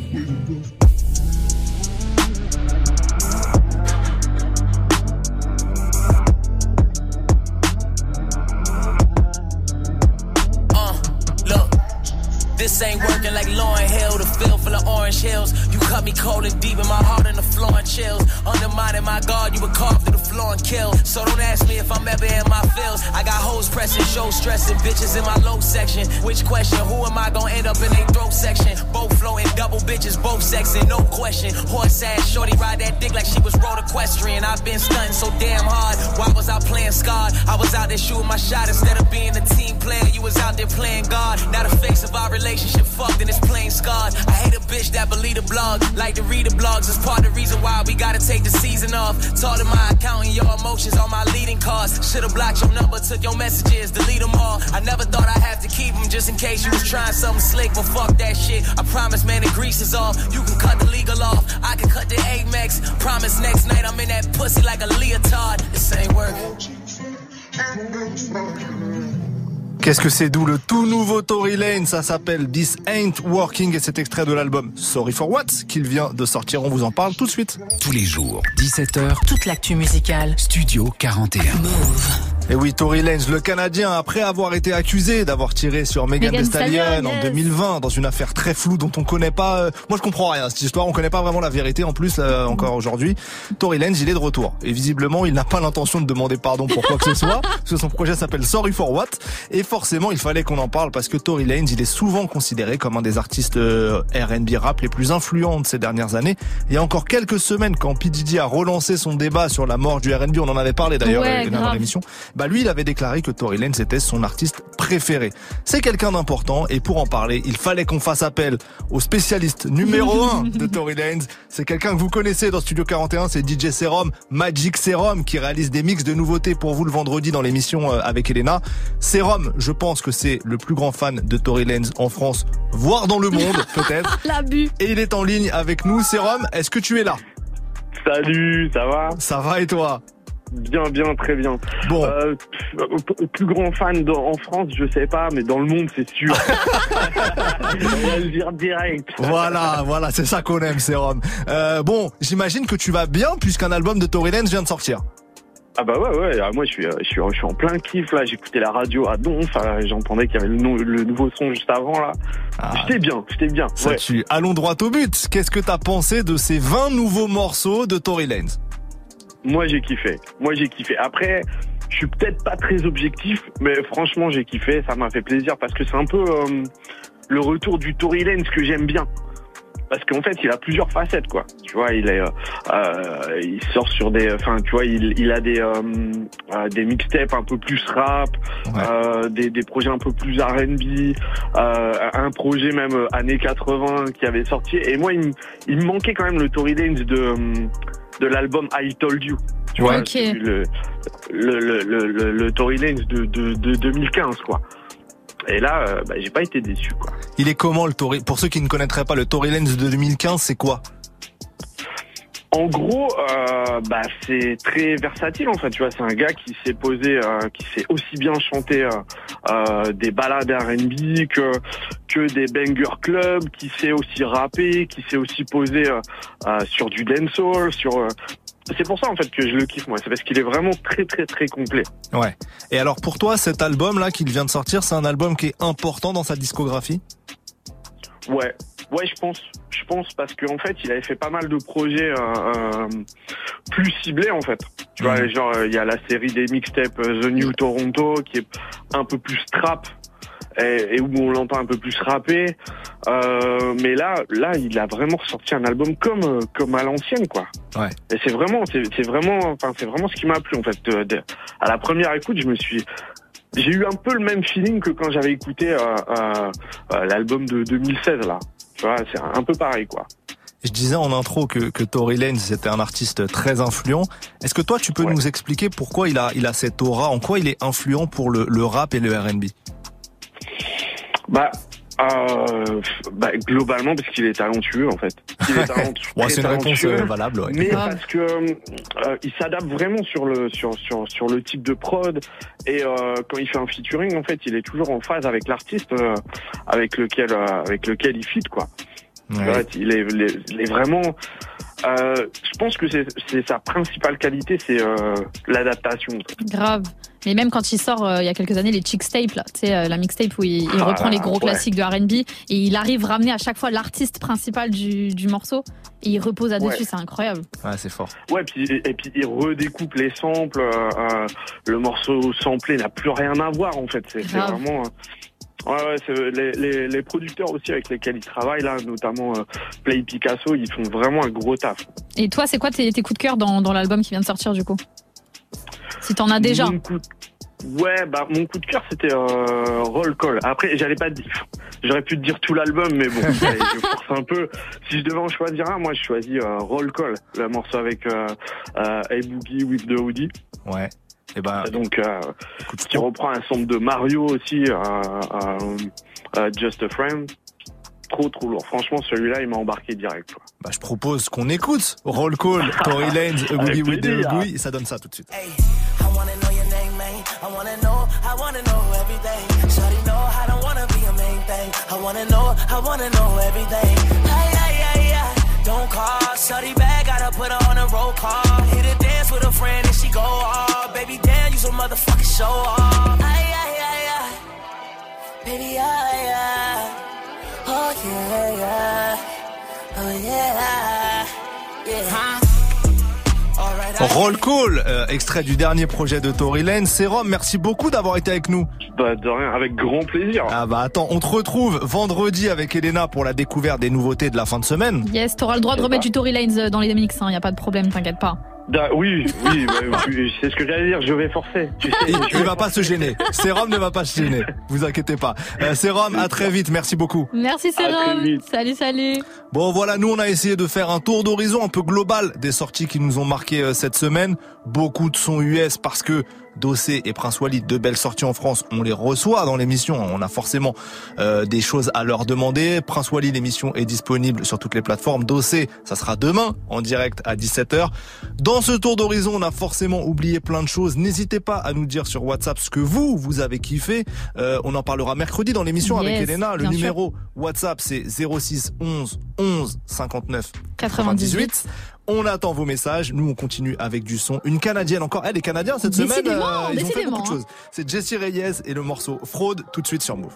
This ain't working like Lauren Hill, the field full of orange hills. You cut me cold and deep in my heart and the floor and chills. Undermining my guard, you would carve through the floor and kill. So don't ask me if I'm ever in my feels. I got hoes pressing, show stressing, bitches in my low section. Which question? Who am I gonna end up in a throat section? Both floating, double bitches, both sexing, no question. Horse ass, shorty ride that dick like she was road equestrian. I've been stunting so damn hard. Why playing scarred? I was out there shooting my shot instead of being a team player. You was out there playing God. Now the face of our relationship fucked and it's plain scarred. I hate a bitch that believe the blog, like to read the blogs. It's part of the reason why we gotta take the season off. Taught my accounting, your emotions on my leading cards. Should've blocked your number, took your messages, delete them all. I never thought I'd have to keep them just in case you was trying something slick, but fuck that shit. I promise, man, the grease is off. You can cut the legal off, I can cut the Amex. Promise next night I'm in that pussy like a leotard. This ain't working. Qu'est-ce que c'est d'où le tout nouveau Tory Lane? Ça s'appelle This Ain't Working et c'est extrait de l'album Sorry for What qu'il vient de sortir. On vous en parle tout de suite. Tous les jours, 17h. Toute l'actu musicale. Studio 41. Move. Et oui, Tory Lanez, le Canadien, après avoir été accusé d'avoir tiré sur Megan Thee Stallion en yes. 2020 dans une affaire très floue dont on connaît pas. euh, moi, je comprends rien à cette histoire. On connaît pas vraiment la vérité. En plus, euh, encore aujourd'hui, Tory Lanez, il est de retour. Et visiblement, il n'a pas l'intention de demander pardon pour quoi que ce soit, [laughs] parce que son projet s'appelle Sorry for What. Et forcément, il fallait qu'on en parle parce que Tory Lanez, il est souvent considéré comme un des artistes euh, R&B rap les plus influents de ces dernières années. Il y a encore quelques semaines, quand P Diddy a relancé son débat sur la mort du R&B, on en avait parlé d'ailleurs Ouais, euh, dans l'émission. Bah lui, il avait déclaré que Tory Lanez était son artiste préféré. C'est quelqu'un d'important et pour en parler, il fallait qu'on fasse appel au spécialiste numéro un de Tory Lanez. C'est quelqu'un que vous connaissez dans Studio 41, c'est DJ Serum, Magic Serum, qui réalise des mix de nouveautés pour vous le vendredi dans l'émission euh, avec Elena. Serum, je pense que c'est le plus grand fan de Tory Lanez en France, voire dans le monde [laughs] peut-être. L'abus. Et il est en ligne avec nous. Serum, est-ce que tu es là? Salut, ça va? Ça va et toi? Bien, bien, très bien. Bon. Euh, plus grand fan dans- en France, je sais pas, mais dans le monde, c'est sûr. On va le dire direct. Voilà, voilà, c'est ça qu'on aime, Serum. Euh, bon, j'imagine que tu vas bien puisqu'un album de Tory Lanez vient de sortir. Ah bah ouais, ouais. ah, Moi, je suis, euh, je suis, je suis en plein kiff là. J'écoutais la radio à Donf. J'entendais qu'il y avait le, nou- le nouveau son juste avant là. J'étais bien, j'étais bien. Ça Ouais. tue. Allons droit au but. Qu'est-ce que t'as pensé de ces 20 nouveaux morceaux de Tory Lanez? Moi, j'ai kiffé. Moi, j'ai kiffé. Après, je suis peut-être pas très objectif, mais franchement, j'ai kiffé. Ça m'a fait plaisir parce que c'est un peu euh, le retour du Tory Lanez que j'aime bien. Parce qu'en fait, il a plusieurs facettes, quoi. Tu vois, il est, euh, euh, il sort sur des, enfin, tu vois, il, il a des, euh, euh, des mixtapes un peu plus rap, euh, des, des projets un peu plus R&B, euh, un projet même euh, années 80 qui avait sorti. Et moi, il, me- il me manquait quand même le Tory Lanez de, de l'album I Told You. Tu Ouais. vois, le, le, le, le, le Tory Lanez de, de, de 2015, quoi. Et là, euh, bah, j'ai pas été déçu, quoi. Il est comment le Tory Pour ceux qui ne connaîtraient pas le Tory Lanez de 2015, c'est quoi? En gros, euh, bah, c'est très versatile en fait. Tu vois, c'est un gars qui s'est posé, euh, qui sait aussi bien chanter euh, des balades R&B que que des banger clubs, qui sait aussi rapper, qui sait aussi poser euh, sur du dancehall, sur. C'est pour ça en fait que je le kiffe moi. C'est parce qu'il est vraiment très très très complet. Ouais. Et alors pour toi, cet album là qu'il vient de sortir, c'est un album qui est important dans sa discographie? Ouais, ouais, je pense, je pense parce qu'en fait, il avait fait pas mal de projets euh, euh, plus ciblés en fait. Tu vois, genre euh, il y a la série des mixtapes euh, The New Toronto qui est un peu plus trap et, et où on l'entend un peu plus rapper. Euh, mais là, là, il a vraiment ressorti un album comme euh, comme à l'ancienne quoi. Ouais. Et c'est vraiment, c'est vraiment, enfin c'est vraiment ce qui m'a plu en fait. De- de- à la première écoute, je me suis j'ai eu un peu le même feeling que quand j'avais écouté euh, l'album de 2016 là. Tu vois, c'est un peu pareil quoi. Je disais en intro que, que Tory Lanez c'était un artiste très influent. Est-ce que toi tu peux nous expliquer pourquoi il a il a cette aura, en quoi il est influent pour le, le rap et le R&B Bah, euh, bah globalement parce qu'il est talentueux en fait. Il est talentueux. Très c'est une réponse talentueux, euh, valable. ouais. Mais parce que euh, il s'adapte vraiment sur le sur sur sur le type de prod et euh, quand il fait un featuring en fait il est toujours en phase avec l'artiste euh, avec lequel euh, avec lequel il fit quoi. Il, est, il est- il est vraiment. Euh, je pense que c'est sa principale qualité, c'est euh, l'adaptation. Grave. Mais même quand il sort euh, il y a quelques années les Chicks Tape là, tu sais euh, la mixtape où il, il Ah reprend là, les gros ouais. classiques de R&B et il arrive à ramener à chaque fois l'artiste principal du, du morceau et il repose là-dessus, Ouais. c'est incroyable. Ouais, c'est fort. Ouais, puis, et, et puis il redécoupe les samples. euh, euh, le morceau samplé n'a plus rien à voir en fait. C'est vraiment. Ouais, ouais, c'est- les, les, les producteurs aussi avec lesquels il travaille là, notamment euh, Play Picasso, ils font vraiment un gros taf. Et toi, c'est quoi tes, tes coups de cœur dans, dans l'album qui vient de sortir du coup? Si t'en as déjà. Mon coup de- Ouais, bah mon coup de cœur c'était euh, Roll Call. Après, j'allais pas te dire, j'aurais pu te dire tout l'album, mais bon, [laughs] allez, je force un peu. Si je devais en choisir un, moi je choisis euh, Roll Call, le morceau avec euh, euh, Hey Boogie with the Hoodie. Ouais. Et ben, donc euh, qui reprend un son de Mario aussi, euh, euh, euh, Just a Friend. Trop trop lourd. Franchement, celui-là, il m'a embarqué direct. Quoi. Bah, je propose qu'on écoute Roll Call, [laughs] Tory Lanez, A Boogie with the. Boogie, et ça donne ça tout de suite. I wanna know your name, man. I wanna know, I wanna know everything. Shawty know I don't wanna be a main thing. I wanna know, I wanna know everything. Ay. Don't call, shawty back, gotta put her on a roll call. Hit a dance with a friend and she go off. Baby, damn, you so motherfucking show off. Ay, ay, ay, ay. Baby, ay, ay. Oh, yeah, yeah. Oh, yeah. Yeah. I- Roll Call, euh, extrait du dernier projet de Tory Lane. Sérum, merci beaucoup d'avoir été avec nous. Bah, de rien, avec grand plaisir. Ah bah attends, on te retrouve vendredi avec Elena pour la découverte des nouveautés de la fin de semaine. Yes, t'auras le droit de remettre du Tory Lanez dans les mix, hein, y a pas de problème, t'inquiète pas. Da- oui, oui, [laughs] bah, oui, c'est ce que j'allais dire, je vais forcer. Tu sais, Il, je il va pas se gêner. Sérum ne va pas se gêner. Vous inquiétez pas. Euh, Sérum, à très vite. Merci beaucoup. Merci Sérum. Salut, salut. Bon voilà, nous on a essayé de faire un tour d'horizon un peu global des sorties qui nous ont marqué euh, cette semaine. Beaucoup de sons US parce que Dossé et Prince Walid, deux belles sorties en France, on les reçoit dans l'émission. On a forcément euh, des choses à leur demander. Prince Walid, l'émission est disponible sur toutes les plateformes. Dossé, ça sera demain en direct à 17h. Dans ce tour d'horizon, on a forcément oublié plein de choses. N'hésitez pas à nous dire sur WhatsApp ce que vous, vous avez kiffé. Euh, on en parlera mercredi dans l'émission avec Elena. Le sûr. numéro WhatsApp, c'est 06 11 11 59 98. On attend vos messages. Nous, on continue avec du son. Une Canadienne encore. Elle est Canadienne cette semaine. euh, Décidément, ils ont fait beaucoup de hein. choses. C'est Jessie Reyes et le morceau Fraude tout de suite sur Move.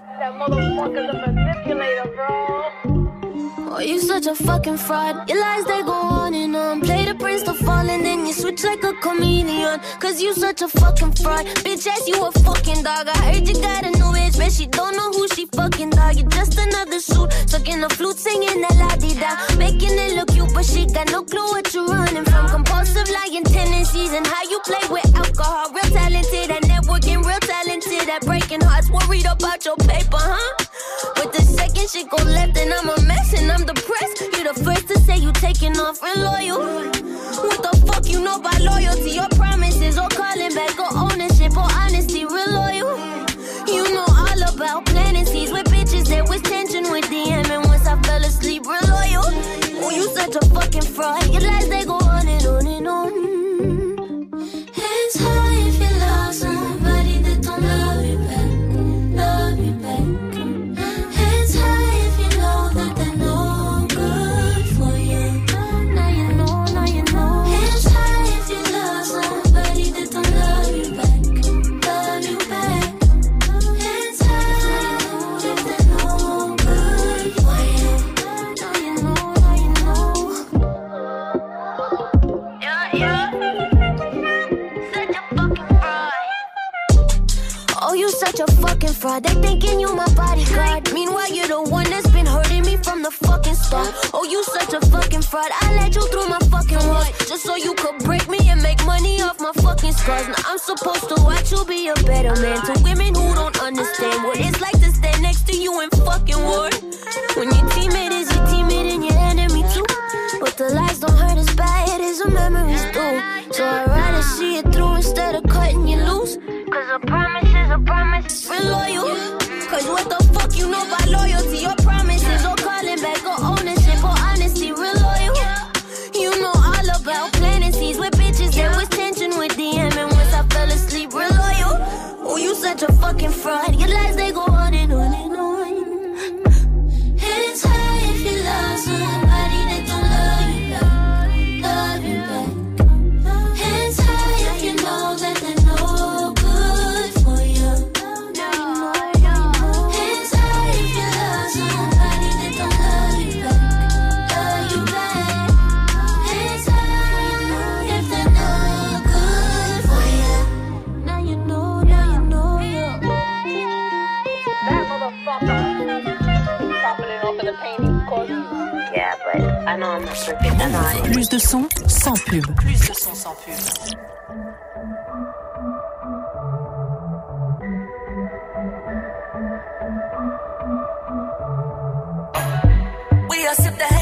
Oh, you such a fucking fraud. Your lies, they go on and on. Play the prince to fall and then you switch like a chameleon. Cause you such a fucking fraud. Bitch ass, you a fucking dog. I heard you got a new bitch, but she don't know who she fucking dog. You just another suit. Sucking the flute, singing that la di da. Making it look cute, but she got no clue what you're running from. Compulsive lying tendencies and how you play with alcohol. Real talented at networking, real talented at breaking hearts. Worried about your paper, huh? But the shit go left, and I'm a mess and I'm depressed. You the first to say you taking off and loyal. What the fuck you know about loyalty? Your promises or calling back or ownership or honesty, real loyal. You know all about planting seeds with bitches. There was tension with DM, and once I fell asleep, real loyal. Oh, you such a fucking fraud. Your lies they go fraud. They thinking you my bodyguard. Meanwhile, you're the one that's been hurting me from the fucking start. Oh, you such a fucking fraud. I let you through my fucking walls just so you could break me and make money off my fucking scars. Now I'm supposed to watch you be a better man to women who don't understand what it's like to stand next to you in fucking war. When your teammate is your teammate and your enemy too. But the lies don't hurt as bad as the memories do. So I'd rather see it through instead of cutting you loose. Cause a promise a promise. Real loyal. Cause what the fuck you know about loyalty? Your promises or calling back or ownership or honesty. Real loyal. You know all about planting seeds with bitches. There was tension with DM and once I fell asleep. Real loyal. Oh, you such a fucking fraud. Your lies they go Plus de son sans pub. Plus de son sans pub. We are sip the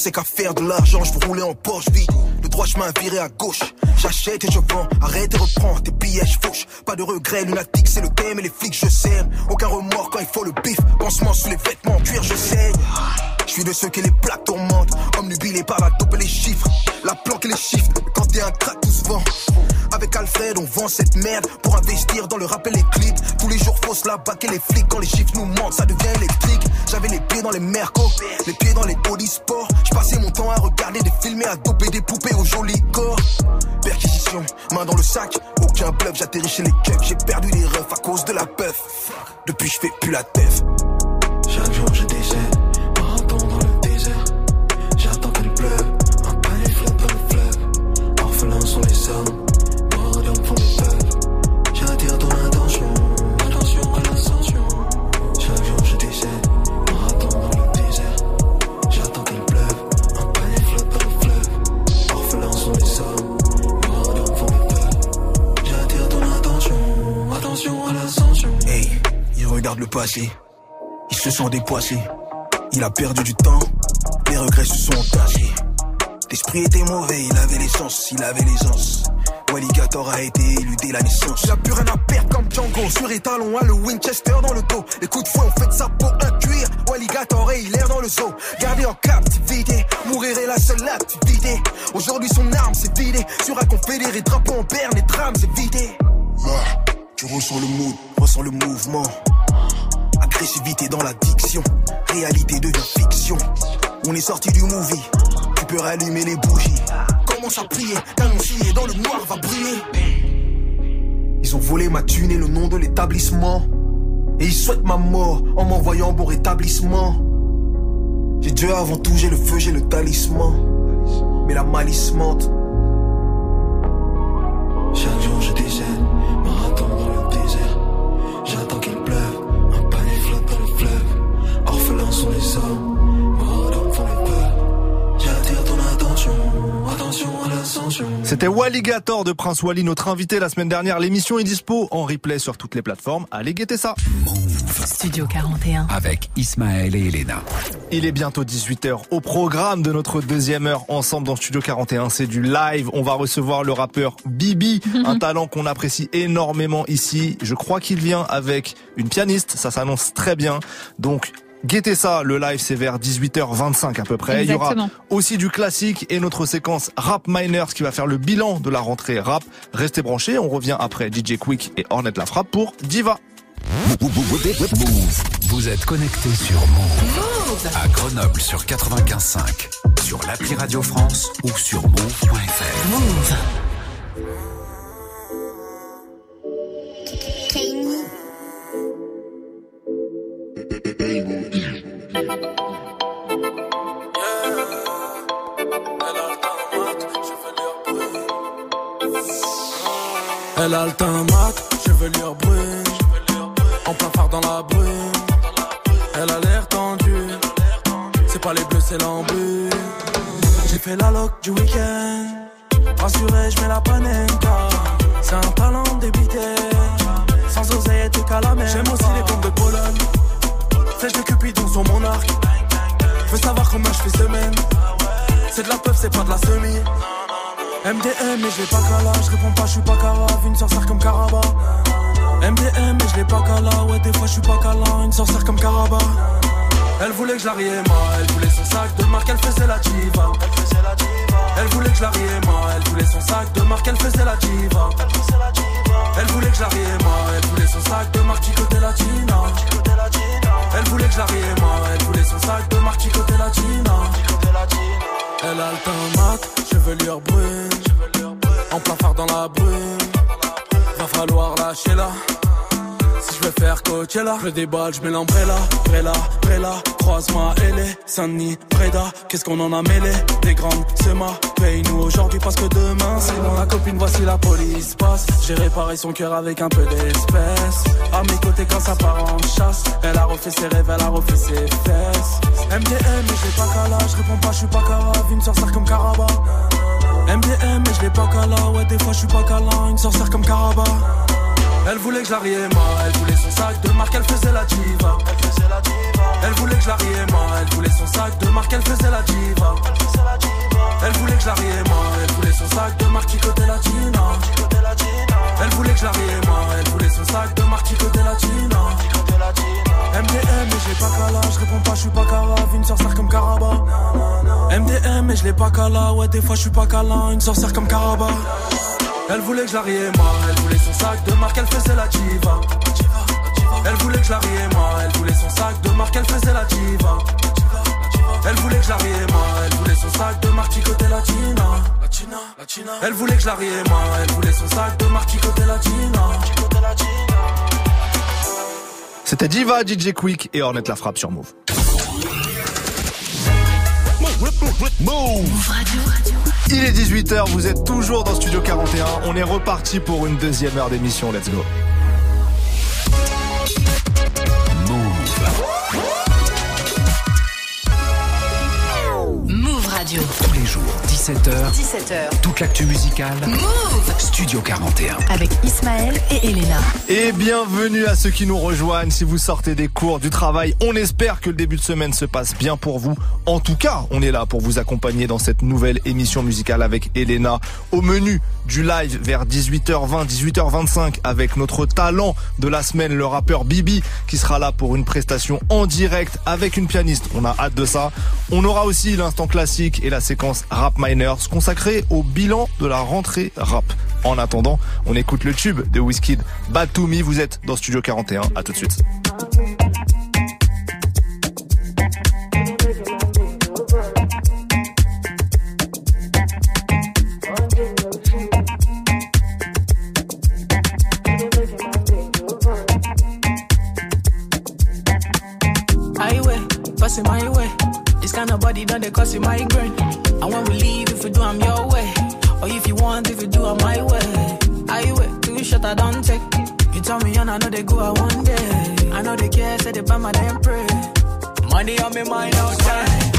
pensais qu'à faire de l'argent, je rouler en Porsche vide. Chemin viré à gauche, j'achète et je vends, arrête et reprends tes billets, je fauche. Pas de regret, lunatique, c'est le thème et les flics, je sers. Aucun remords quand il faut le bif, pansement sous les vêtements, en cuir, je saigne. Je suis de ceux qui les plaques tourmentent, omnubilés par la dope et les chiffres. La planque et les chiffres, quand t'es un crack, tout se vend. Avec Alfred, on vend cette merde pour investir dans le rap et les clips. Tous les jours, faut se la baquer les flics. Quand les chiffres nous mentent, ça devient électrique. J'avais les pieds dans les mercos, les pieds dans les polysports. Je passais mon temps à regarder des films et à doper des poupées Perquisition, main dans le sac, aucun bluff. J'atterris chez les keufs, j'ai perdu des refs à cause de la puff. Depuis, je fais plus la teuf. Chaque jour je désert. J'attends qu'elle pleuve, un dans le fleuve. Orphelins sont les hommes, regarde le passé. Il se sent dépoissé. Il a perdu du temps. Les regrets se sont entassés. L'esprit était mauvais, il avait l'essence, il avait l'aisance. Walligator a été élu dès la naissance. Il a plus rien à perdre comme Django. Sur les talons, a le Winchester dans le dos. Les coups de fouet ont fait de sa peau un cuir. Walligator et il erre dans le zoo. Gardé en captivité, mourir est la seule activité. Aujourd'hui, son arme s'est vidée. Sur un confédéré, drapeau en berne, les drames s'est vidé. Là, tu ressens le mood. Ressens le mouvement. Agressivité dans l'addiction. Réalité devient fiction. On est sorti du movie. Tu peux rallumer les bougies. Commence à prier. T'annoncer dans le noir va briller. Ils ont volé ma thune et le nom de l'établissement. Et ils souhaitent ma mort en m'envoyant bon rétablissement. J'ai Dieu avant tout, j'ai le feu, j'ai le talisman. Mais la malice mente. Chaque jour je décède, sont les hommes, morts d'hommes font les peurs. J'attire ton attention, attention à l'ascension. C'était Walligator de Prince Wally, notre invité la semaine dernière. L'émission est dispo en replay sur toutes les plateformes. Allez guetter ça. Studio 41. Avec Ismaël et Elena. Il est bientôt 18h. Au programme de notre deuxième heure ensemble dans Studio 41, c'est du live. On va recevoir le rappeur Bibi, [laughs] un talent qu'on apprécie énormément ici. Je crois qu'il vient avec une pianiste. Ça s'annonce très bien. Donc, Guettez ça, le live c'est vers 18h25 à peu près. Il y aura aussi du classique et notre séquence Rap Miners qui va faire le bilan de la rentrée rap. Restez branchés, on revient après DJ Quick et Ornette La Frappe pour Diva. Vous êtes connecté sur Move. À Grenoble sur 95.5, sur l'appli Radio France ou sur move.fr. Move. Elle a le teint mat, chevelure brune. En plein phare dans la brume. Elle a l'air tendue. C'est pas les bleus, c'est l'embut. J'ai fait la loc du week-end. Rassuré, je mets la panenka. C'est un talent débité. Sans oseille et tout calamé. J'aime aussi les bombes de Pologne. Flèche de Cupidon sur mon arc. Veux savoir combien je fais semaine. C'est de la peuf, c'est pas de la semi. MDM, mais je l'ai pas cala. Je réponds pas, je suis pas carave. Une sorcière comme Caraba. MDM, mais je l'ai pas cala. Ouais, des fois je suis pas câlin. Une sorcière comme Caraba. Elle voulait que je la moi. Elle voulait son sac de marque, elle faisait la diva. Elle faisait la diva. Elle voulait que je la moi. Elle voulait son sac de marque, elle faisait la diva. Elle faisait la diva. Elle voulait que je la moi. Elle voulait son sac de marque, côté latina. Elle voulait que je la moi. Elle voulait son sac de marque, côté latina. Elle a le mat, chevelure brune. En plein phare dans la brume. Va falloir lâcher là. Si je veux faire Coachella, je déballe, je mets l'umbrella, Brella, Brella, croise-moi, elle est Saint-Denis, Breda, qu'est-ce qu'on en a mêlé? Des grandes semas, paye-nous aujourd'hui parce que demain c'est bon la copine, voici la police passe. J'ai réparé son cœur avec un peu d'espèce À mes côtés quand ça part en chasse Elle a refait ses rêves, elle a refait ses fesses. MDM mais j'ai pas cala, je réponds pas, je suis pas carave Une sorcière comme Caraba MDM mais je l'ai pas cala, ouais des fois je suis pas câlin Une sorcière comme Caraba elle voulait que je la moi, elle voulait son sac de marque, elle faisait la diva. Elle faisait la diva. Elle voulait que je la moi, elle voulait son sac de marque, elle faisait la diva. Elle faisait la diva. Elle voulait que je la moi, elle voulait son sac de marque, côté latina. Elle voulait que je la moi, elle voulait son sac de marque, côté latina. MDM mais j'ai pas cala, je réponds pas, je suis pas carave, une sorcière comme Caraba. MDM mais je l'ai pas cala, ouais des fois je suis pas câlin, une sorcière comme Caraba. Elle voulait que je la moi, elle voulait son sac de marque, elle faisait la diva. Elle voulait que je la moi, elle voulait son sac de marque, elle faisait la diva. Elle voulait que je la moi, elle voulait son sac de marque côté latina. Elle voulait que je la moi, elle voulait son sac de marque côté latina. C'était Diva, DJ Quick et Ornette la frappe sur Move. Move Il est 18h, vous êtes toujours dans Studio 41. On est reparti pour une deuxième heure d'émission. Let's go. Move Radio. Tous les jours, 17h. 17h. Toute l'actu musicale. Move Studio 41. Avec Ismaël et Elena. Et bienvenue à ceux qui nous rejoignent. Si vous sortez des cours, du travail, on espère que le début de semaine se passe bien pour vous. En tout cas, on est là pour vous accompagner dans cette nouvelle émission musicale avec Elena. Au menu du live vers 18h20, 18h25 avec notre talent de la semaine, le rappeur Bibi, qui sera là pour une prestation en direct avec une pianiste. On a hâte de ça. On aura aussi l'instant classique et la séquence Rap Miners consacrée au bilan de la rentrée rap. En attendant, on écoute le tube de Wizkid, Bad to. Vous êtes dans Studio 41. À tout de suite. My way. This kind of body cause migraine. And when we leave, if we do, I'm your way. Or if you want, if you do, I'm my way. Highway, two shot I don't take. You tell me, and I know they go out one day. I know they care, say they buy my damn pray. Money on me mind outside. This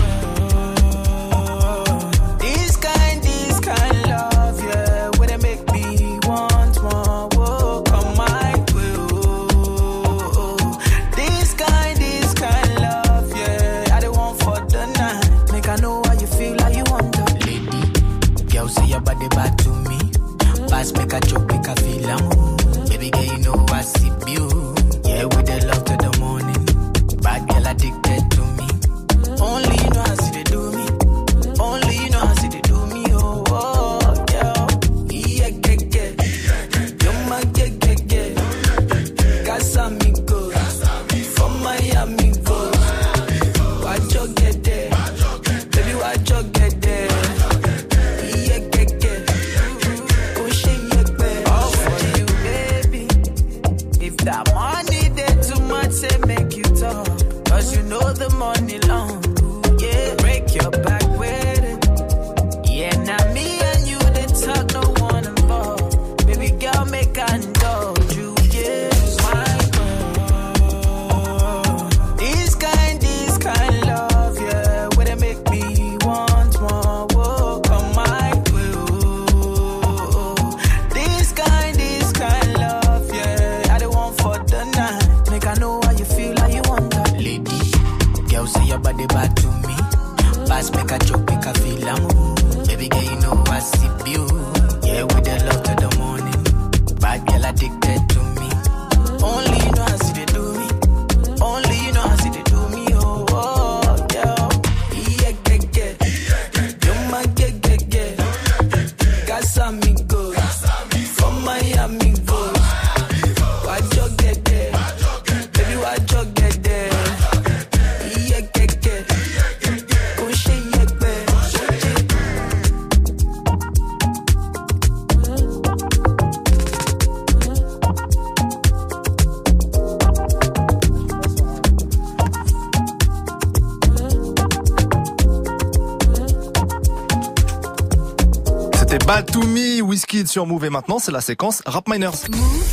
fast, make a joke, make a feel I'm sur Move et maintenant c'est la séquence Rap Miners.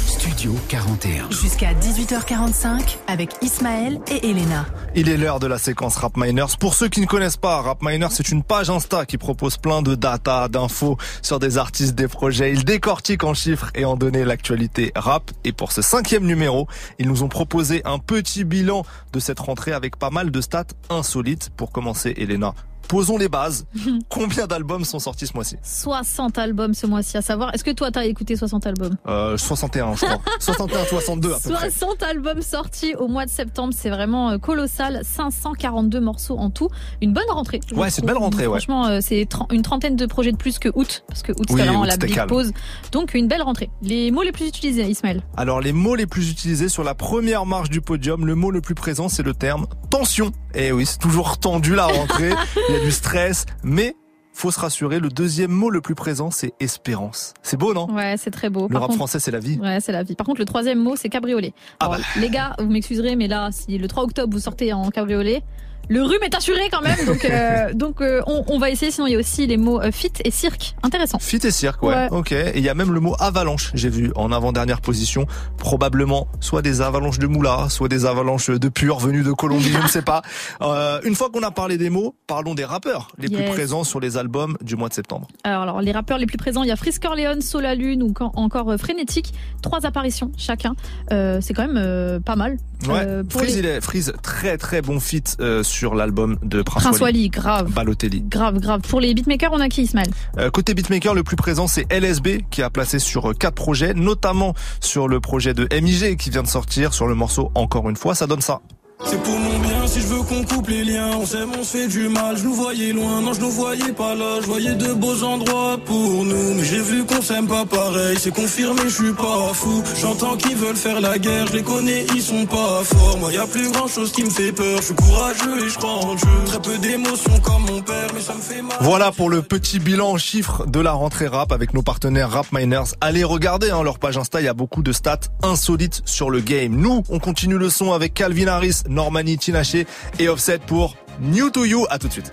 Studio 41. Jusqu'à 18h45 avec Ismaël et Elena. Il est l'heure de la séquence Rap Miners. Pour ceux qui ne connaissent pas, Rap Miners, c'est une page Insta qui propose plein de data, d'infos sur des artistes, des projets. Ils décortiquent en chiffres et en données l'actualité rap. Et pour ce cinquième numéro, ils nous ont proposé un petit bilan de cette rentrée avec pas mal de stats insolites. Pour commencer, Elena, posons les bases. [laughs] Combien d'albums sont sortis ce mois-ci 60 albums ce mois-ci, à savoir. Est-ce que toi, t'as écouté 60 albums euh, 61, je crois. [laughs] 61, 62 à peu près. 60 albums sortis au mois de septembre, c'est vraiment euh, colossal. 542 morceaux en tout. Une bonne rentrée. Ouais, c'est une belle rentrée, ouais. Franchement, euh, c'est une trentaine de projets de plus que août, parce que août, Oui, c'était vraiment la big calme. pause. Donc, une belle rentrée. Les mots les plus utilisés, Ismaël. Alors les mots les plus utilisés sur la première marche du podium, le mot le plus présent c'est le terme tension. Et oui, c'est toujours tendu la rentrée, [laughs] a du stress, mais faut se rassurer, le deuxième mot le plus présent c'est espérance. C'est beau non? Ouais, c'est très beau. Le Par rap contre- français c'est la vie. Ouais, c'est la vie. Par contre, le troisième mot, c'est cabriolet. Ah Alors, bah. Les gars, vous m'excuserez, mais là, si le 3 octobre vous sortez en cabriolet, le rhume est assuré quand même. Donc, euh, [laughs] donc euh, on, on va essayer. Sinon, il y a aussi les mots euh, fit et cirque. Intéressant. Fit et cirque, ouais. Ouais. Ok. Et il y a même le mot avalanche, j'ai vu, en avant-dernière position. Probablement soit des avalanches de moula, soit des avalanches de pur venues de Colombie, je ne sais pas. [laughs] Euh, une fois qu'on a parlé des mots, parlons des rappeurs les plus présents sur les albums du mois de septembre. Alors, alors, les rappeurs les plus présents, il y a Frisk Corleone, Sola Lune ou encore euh, Frénétique. Trois apparitions chacun. Euh, c'est quand même euh, pas mal. Ouais, Freeze, les- il est Freeze, très très bon fit euh, sur l'album de Prince, Prince Wally. Wally, grave. Balotelli. Grave, grave. Pour les beatmakers, on a qui, Ismaël? Euh, côté beatmaker, le plus présent c'est LSB qui a placé sur euh, quatre projets, notamment sur le projet de MIG qui vient de sortir sur le morceau Encore une fois, ça donne ça. C'est pour mon bien si je veux qu'on coupe les liens. On s'aime, on se fait du mal. Je nous voyais loin, non, je nous voyais pas là. Je voyais de beaux endroits pour nous. Mais j'ai vu qu'on s'aime pas pareil. C'est confirmé, je suis pas fou. J'entends qu'ils veulent faire la guerre. Je les connais, ils sont pas forts. Moi, y a plus grand chose qui me fait peur. Je suis courageux et je crois en Dieu. Très peu d'émotions comme mon père, mais ça me fait mal. Voilà pour le petit bilan en chiffres de la rentrée rap avec nos partenaires Rap Miners. Allez regarder hein, leur page Insta, il y a beaucoup de stats insolites sur le game. Nous, on continue le son avec Calvin Harris, Normani Tinashe et Offset pour New to You. À tout de suite.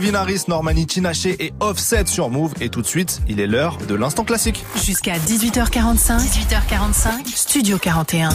Calvin Harris, Normani Tinashe et Offset sur Move. Et tout de suite, il est l'heure de l'instant classique. Jusqu'à 18h45, 18h45, Studio 41.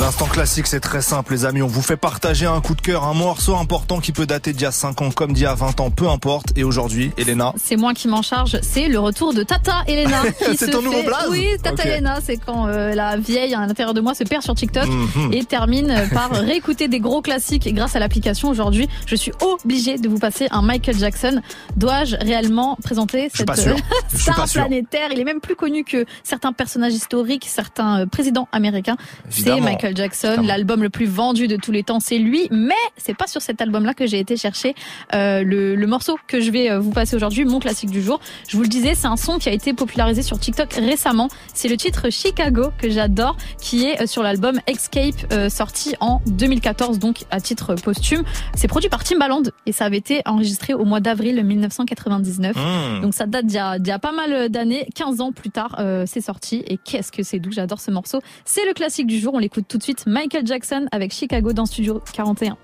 L'instant classique, c'est très simple, les amis. On vous fait partager un coup de cœur, un morceau important qui peut dater d'il y a 5 ans comme d'il y a 20 ans, peu importe. Et aujourd'hui, Elena. C'est moi qui m'en charge, c'est le retour de Tata Elena. [laughs] C'est ton nouveau blaze Oui, Tata. Elena, c'est quand euh, la vieille à l'intérieur de moi se perd sur TikTok Mhm. et termine par [laughs] réécouter des gros classiques. Et grâce à l'application aujourd'hui, je suis obligée de vous passer un Michael Jackson. Dois-je réellement présenter cette [laughs] star planétaire? Il est même plus connu que certains personnages historiques, certains euh, américains. C'est. Michael Jackson, l'album le plus vendu de tous les temps, c'est lui. Mais c'est pas sur cet album-là que j'ai été chercher euh, le, le morceau que je vais euh, vous passer aujourd'hui, mon classique du jour. Je vous le disais, c'est un son qui a été popularisé sur TikTok récemment. C'est le titre Chicago que j'adore, qui est euh, sur l'album Escape euh, sorti en 2014, donc à titre posthume. C'est produit par Timbaland et ça avait été enregistré au mois d'avril 1999. Mmh. Donc ça date d'il y, a- d'il y a pas mal d'années, 15 ans plus tard, euh, c'est sorti. Et qu'est-ce que c'est doux, j'adore ce morceau. C'est le classique du jour, on l'écoute tout de suite. Michael Jackson avec Chicago dans Studio 41.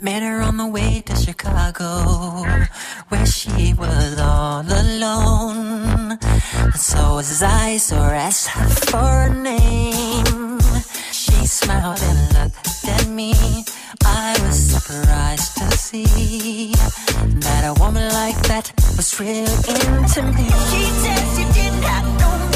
Met she got no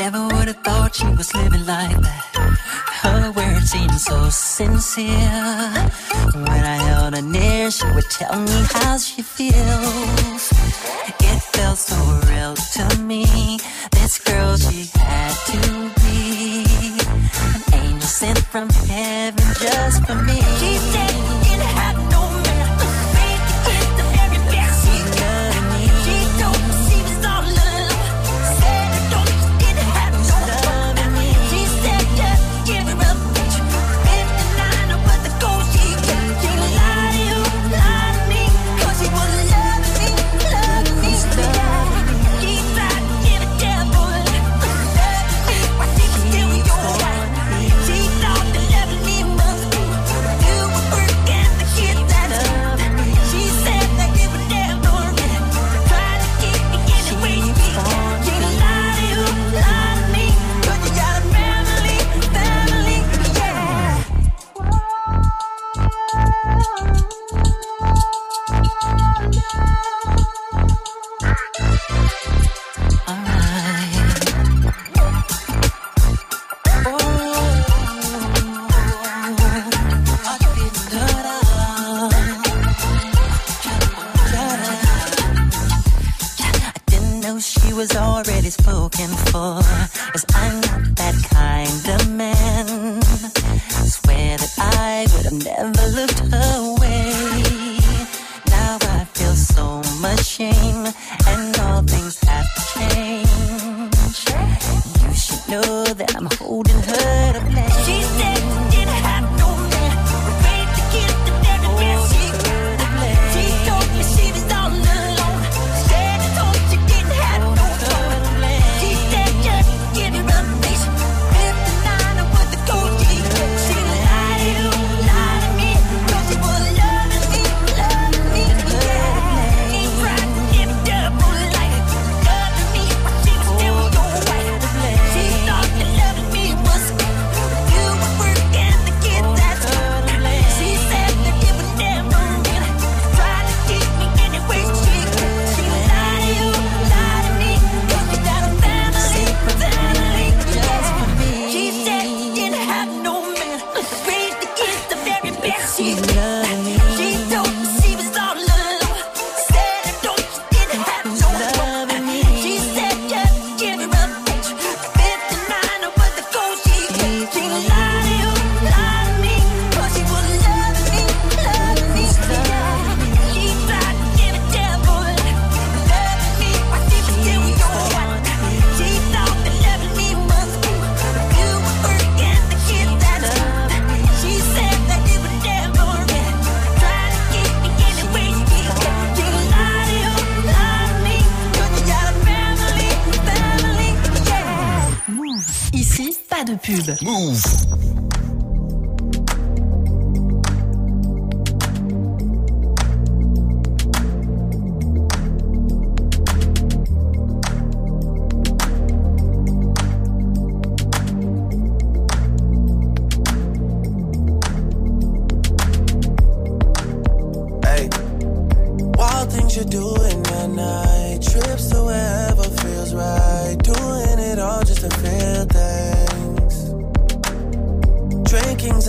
Never would have thought she was living like that. Her words seemed so sincere. When I held her near, she would tell me how she feels. It felt so real to me. This girl, she had to be an angel sent from heaven just for me. She said.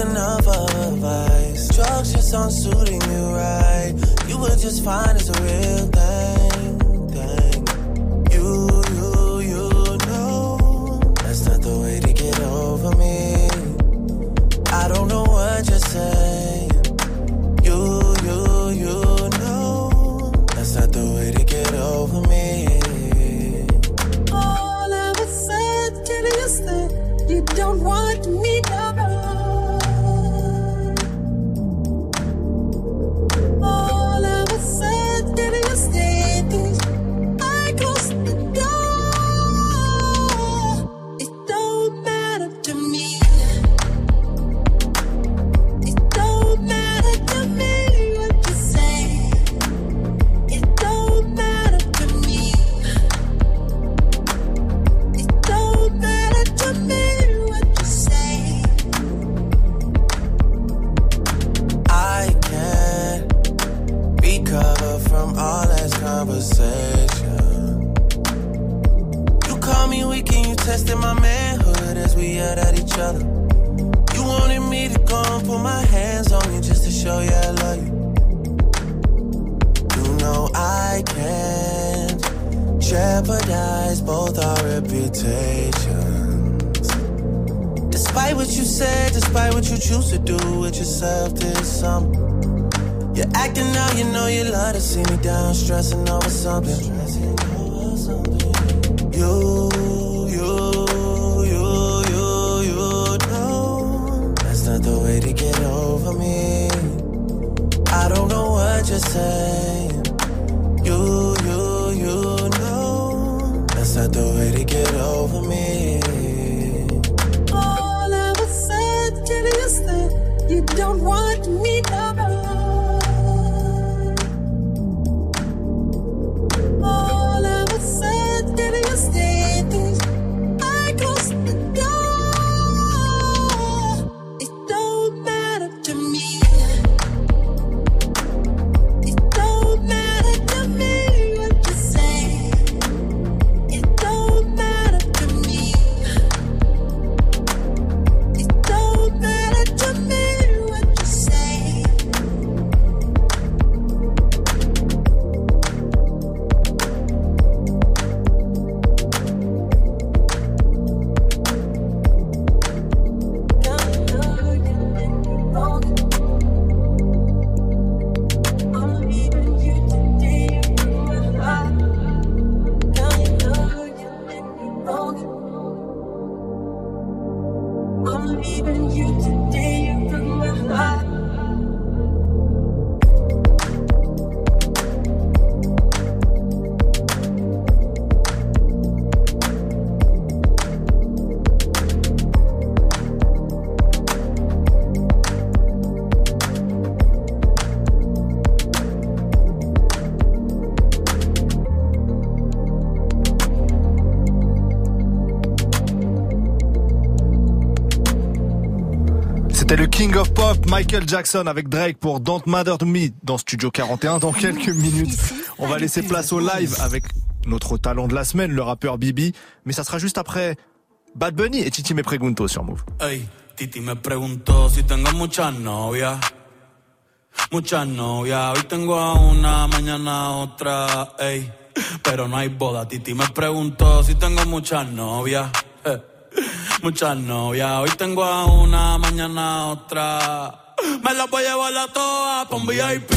enough of advice. Drugs just aren't suiting you right. You were just fine as a real thing. King of Pop, Michael Jackson avec Drake pour Don't Matter to Me dans Studio 41. Dans quelques minutes, on va laisser place au live avec notre talent de la semaine, le rappeur Bibi. Mais ça sera juste après Bad Bunny et Titi Me Pregunto sur Move. Ey, Titi me preguntó si tengo muchas novias. Muchas novias. Hoy tengo a una, mañana a otra. Ey, pero no hay boda. Titi me preguntó si tengo muchas novias. Eh, Muchas novias. Hoy tengo a una, mañana otra. Me las voy a llevar a todas pa' un VIP,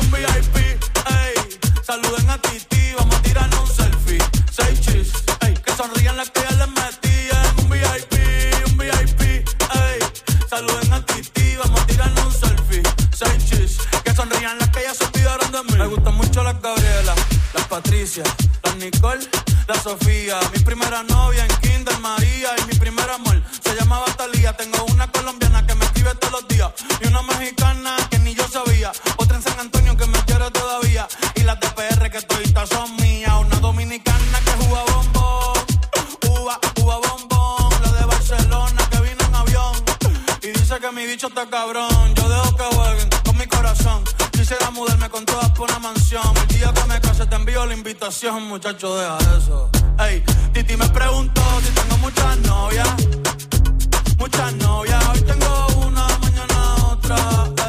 un VIP. Ey, saluden a Titi, vamos a tirarnos un selfie. Seis chis, ey, que sonrían las que ya les metí en un VIP, un VIP. Ey, saluden a Titi, vamos a tirarnos un selfie. Seis chis, que sonrían las que ya se olvidaron de mí. Me gustan mucho las Gabriela, las Patricia, las Nicole, la Sofía. Mi primera novia y una mexicana que ni yo sabía. Otra en San Antonio que me quiere todavía y las de PR que toditas son mías. Una dominicana que juega bombón, uva, uva bombón. La de Barcelona que vino en avión y dice que mi bicho está cabrón. Yo dejo que jueguen con mi corazón. Quisiera mudarme con todas por una mansión. El día que me case te envío la invitación, muchacho, deja eso. Ey, Titi me preguntó si tengo muchas novias. Muchas novias, hoy tengo una, mañana otra.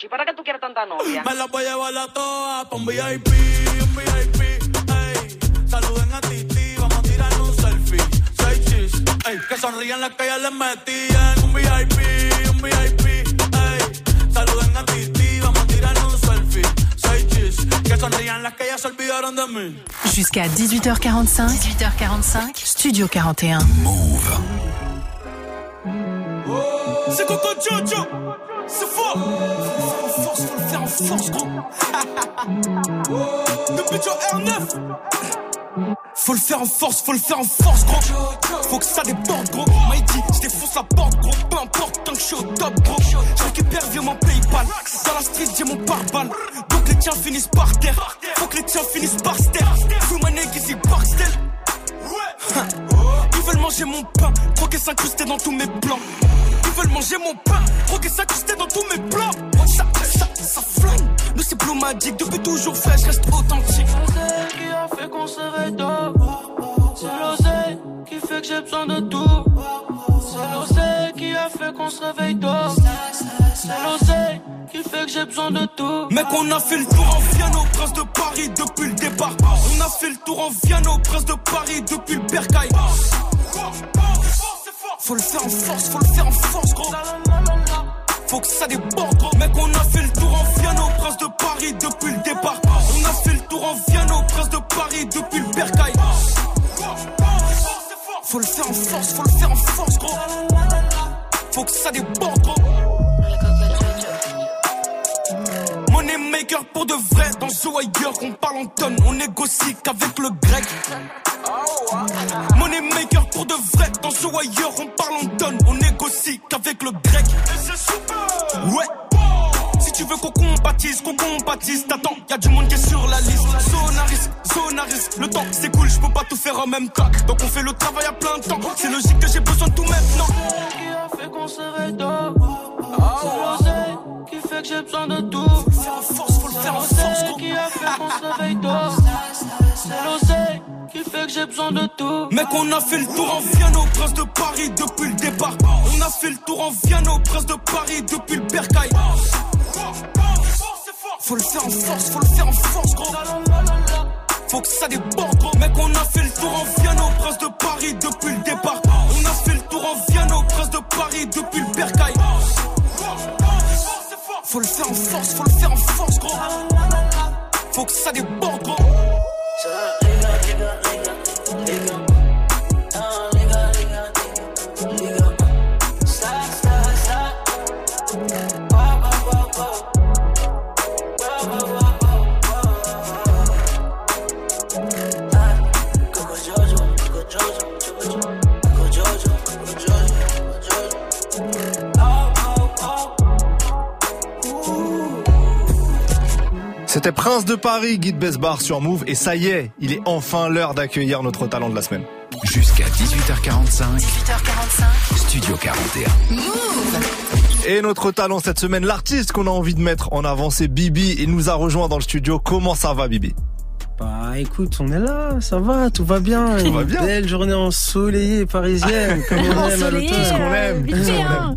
Acá, muchacho, ¿y para qué tú quieres tanta novia? Me la voy a llevar a todas pa' un VIP, un VIP, ey. Saluden a Titi, vamos a tirar un selfie. Seis chis, ey. Que sonrían las que ya les metí en un VIP, un VIP, ey. Saluden a Titi, vamos a tirar un selfie. Seis chis, que sonrían las que ya se olvidaron de mí. Jusqu'à 18h45. 18h45. Studio 41. C'est Coco Jojo, c'est fort. Faut le faire en force, faut le faire en force, gros. [laughs] Depuis Joe R9. Faut le faire en force, faut le faire en force, gros. Faut que ça déborde, gros. Dit, je défonce la porte, gros. Peu importe virement Paypal. Dans la street, j'ai mon pare-balles. Donc les tiens finissent par terre. Faut que les tiens finissent par se taire. Fous ma nez ici, Barksdale. Ils veulent manger mon pain, croquer s'incruster dans tous mes plans. Ils veulent manger mon pain, croquer s'incruster dans tous mes plans. Ça, ça, ça flamme. Nous c'est plomatique, depuis toujours fait, je reste authentique. C'est qui a fait qu'on se réveille. C'est l'oseille qui fait que j'ai besoin de tout. C'est l'oseille qui a fait qu'on se réveille tôt. C'est l'oseille fait que j'ai besoin de tout. Mec, on a fait le tour en Vienne au Prince de Paris depuis le départ. On a fait le tour en Vienne au Prince de Paris depuis le Bercail. Faut le faire en force, faut le faire en force, gros. Faut que ça déborde, gros. Mec, on a fait le tour en Vienne au Prince de Paris depuis le départ. On a fait le tour en Vienne au Prince de Paris depuis le Bercail. Faut le faire en force, faut le faire en force, gros. Faut que ça déborde, gros. Maker pour de vrai dans The Wire qu'on parle en tonnes, on négocie qu'avec le grec. Money maker pour de vrai dans The Wire on parle en tonnes, on négocie qu'avec le grec. Ouais. Tu veux qu'on compatisse, qu'on compatisse, t'attends, y a du monde qui est sur la liste. Sonaris, Sonaris, le temps c'est cool, je peux pas tout faire en même temps. Donc on fait le travail à plein temps, c'est logique que j'ai besoin de tout maintenant. Qui a fait qu'on se réveille tôt. C'est l'oseille qui fait que j'ai besoin de tout. Faut le faire en force, faut le faire en force. Qui a fait qu'on se [laughs] réveille tôt. C'est l'oseille qui fait que j'ai besoin de tout. Mec, on a fait le tour en Vienne au Prince de Paris depuis le départ. On a fait le tour en Vienne au Prince de Paris depuis le Bercail. Faut le faire en force, faut le faire en force, gros. Faut que ça déborde, gros. Mec, on a fait le tour en Vienne au Prince de Paris depuis le départ. On a fait le tour en Vienne au Prince de Paris depuis le Bercail. Faut le faire en force, faut le faire en force, gros. Faut que ça déborde, gros. C'était Prince de Paris, Guide Besbar sur Move. Et ça y est, il est enfin l'heure d'accueillir notre talent de la semaine. Jusqu'à 18h45, 18h45. Studio 41. Et notre talent cette semaine, l'artiste qu'on a envie de mettre en avant, c'est Bibi. Il nous a rejoint dans le studio. Comment ça va, Bibi? Bah écoute, on est là, ça va, tout va bien. Tout va Une bien. Belle journée ensoleillée parisienne, comme on [laughs] aime à Ensoleillée, l'automne. ce qu'on aime.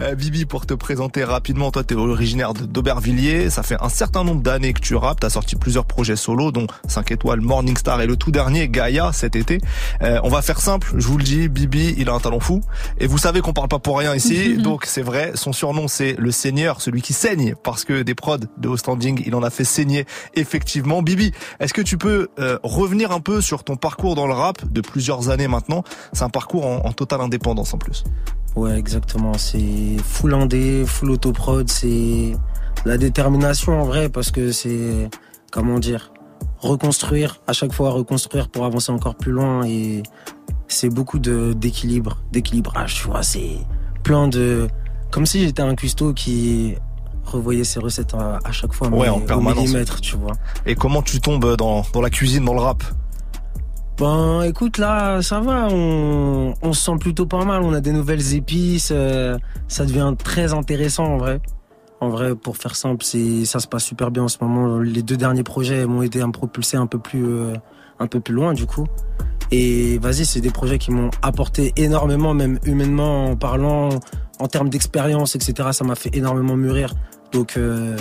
Euh, Bibi, pour te présenter rapidement, toi t'es originaire de- d'Aubervilliers, ça fait un certain nombre d'années que tu rappes, t'as sorti plusieurs projets solo, dont 5 étoiles, Morning Star et le tout dernier, Gaïa, cet été. Euh, on va faire simple, je vous le dis, Bibi, il a un talent fou, et vous savez qu'on parle pas pour rien ici, [laughs] donc c'est vrai, son surnom c'est le Seigneur, celui qui saigne, parce que des prods de haut standing, il en a fait saigner effectivement. Bibi, est-ce que tu peux euh, revenir un peu sur ton parcours dans le rap de plusieurs années maintenant? C'est un parcours en, en totale indépendance en plus. Ouais, exactement. C'est full indé, full autoprod. C'est la détermination en vrai parce que c'est, comment dire, reconstruire, à chaque fois reconstruire pour avancer encore plus loin et c'est beaucoup de, d'équilibre, d'équilibrage, tu vois. C'est plein de, comme si j'étais un cuistot qui revoyait ses recettes à, à chaque fois, Ouais, en au permanence. millimètre, tu vois. Et comment tu tombes dans, dans la cuisine, dans le rap? Ben écoute là ça va, on, on se sent plutôt pas mal, on a des nouvelles épices, euh, ça devient très intéressant en vrai. En vrai pour faire simple, c'est ça se passe super bien en ce moment. Les deux derniers projets m'ont aidé à me propulser un peu plus euh, un peu plus loin du coup. Et vas-y, c'est des projets qui m'ont apporté énormément, même humainement en parlant, en termes d'expérience, etc. Ça m'a fait énormément mûrir. Donc euh,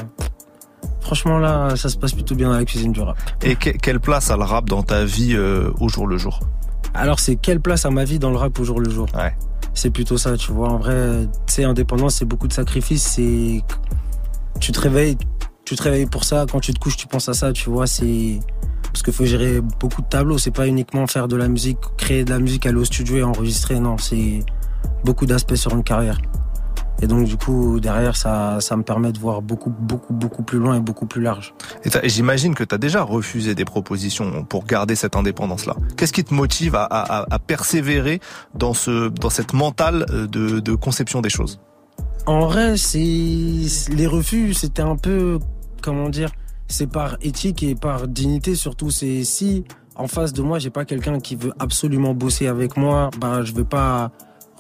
franchement là, ça se passe plutôt bien dans la cuisine du rap. Et que- quelle place a le rap dans ta vie euh, au jour le jour? Alors c'est quelle place à ma vie dans le rap au jour le jour? Ouais. C'est plutôt ça, tu vois. En vrai, tu sais, indépendance, c'est beaucoup de sacrifices. C'est tu te réveilles, tu te réveilles pour ça. Quand tu te couches, tu penses à ça, tu vois. C'est parce qu'il faut gérer beaucoup de tableaux. C'est pas uniquement faire de la musique, créer de la musique, aller au studio et enregistrer. Non, c'est beaucoup d'aspects sur une carrière. Et donc du coup, derrière, ça, ça me permet de voir beaucoup, beaucoup, beaucoup plus loin et beaucoup plus large. Et j'imagine que tu as déjà refusé des propositions pour garder cette indépendance-là. Qu'est-ce qui te motive à, à- à- à persévérer dans, ce, dans cette mentale euh, de, de conception des choses? En vrai, c'est les refus, c'était un peu comment dire, c'est par éthique et par dignité surtout. C'est si en face de moi, j'ai pas quelqu'un qui veut absolument bosser avec moi, bah je vais pas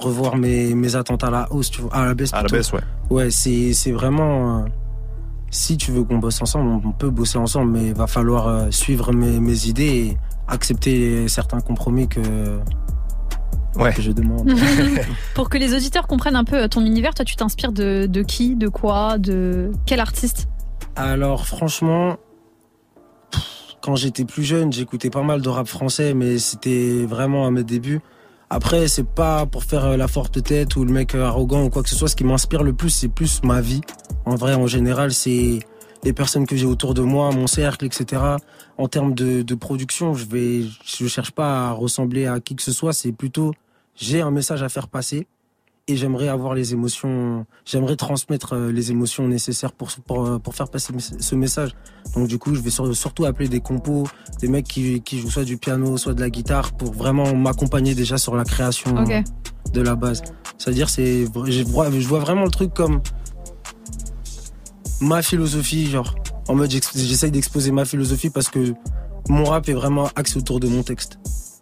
revoir mes, mes attentes à la hausse, tu vois, à la baisse. À la baisse, ouais. Ouais, c'est c'est vraiment. euh, si tu veux qu'on bosse ensemble, on- peut bosser ensemble, mais il va falloir euh, suivre mes, mes idées et accepter certains compromis que, que je demande. [laughs] [laughs] Pour que les auditeurs comprennent un peu ton univers, toi tu t'inspires de, de qui, de quoi, de quel artiste? Alors franchement, quand j'étais plus jeune, j'écoutais pas mal de rap français, mais c'était vraiment à mes débuts. Après, c'est pas pour faire euh, la forte tête ou le mec euh, arrogant ou quoi que ce soit. Ce qui m'inspire le plus, c'est plus ma vie. En vrai, en général, c'est les personnes que j'ai autour de moi, mon cercle, etc. En termes de, de production, je vais, je cherche pas à ressembler à qui que ce soit. C'est plutôt, j'ai un message à faire passer et j'aimerais avoir les émotions, j'aimerais transmettre euh, les émotions nécessaires pour, pour, euh, pour faire passer ce message. Donc du coup, je vais sur- surtout appeler des compos, des mecs qui, qui jouent soit du piano, soit de la guitare, pour vraiment m'accompagner déjà sur la création de la base. C'est-à-dire, c'est, je vois, je vois vraiment le truc comme ma philosophie, genre, en mode j'essaye d'exposer ma philosophie parce que mon rap est vraiment axé autour de mon texte.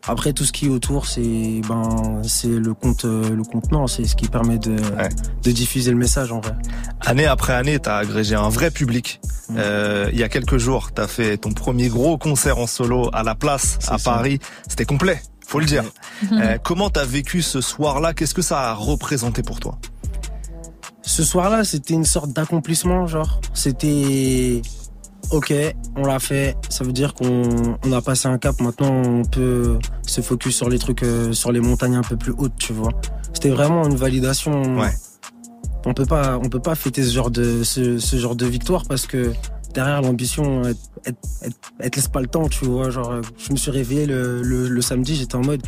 Après, tout ce qui est autour, c'est ben, c'est le compte, euh, le contenant, c'est ce qui permet de, de diffuser le message en vrai. Année après année, t'as agrégé un vrai public. Mm. Euh, il y a quelques jours, t'as fait ton premier gros concert en solo à la place à ça. Paris. C'était complet, faut le dire. Mhm. Euh, comment t'as vécu ce soir-là? Qu'est-ce que ça a représenté pour toi? Ce soir-là, c'était une sorte d'accomplissement, genre. C'était ok, on l'a fait. Ça veut dire qu'on on a passé un cap. Maintenant, on peut se focus sur les trucs, euh, sur les montagnes un peu plus hautes, tu vois. C'était vraiment une validation. On peut pas, on peut pas fêter ce genre de ce, ce genre de victoire parce que derrière l'ambition, elle, elle, elle- elle te laisse pas le temps, tu vois. Genre, euh, je me suis réveillé le, le, le samedi, j'étais en mode,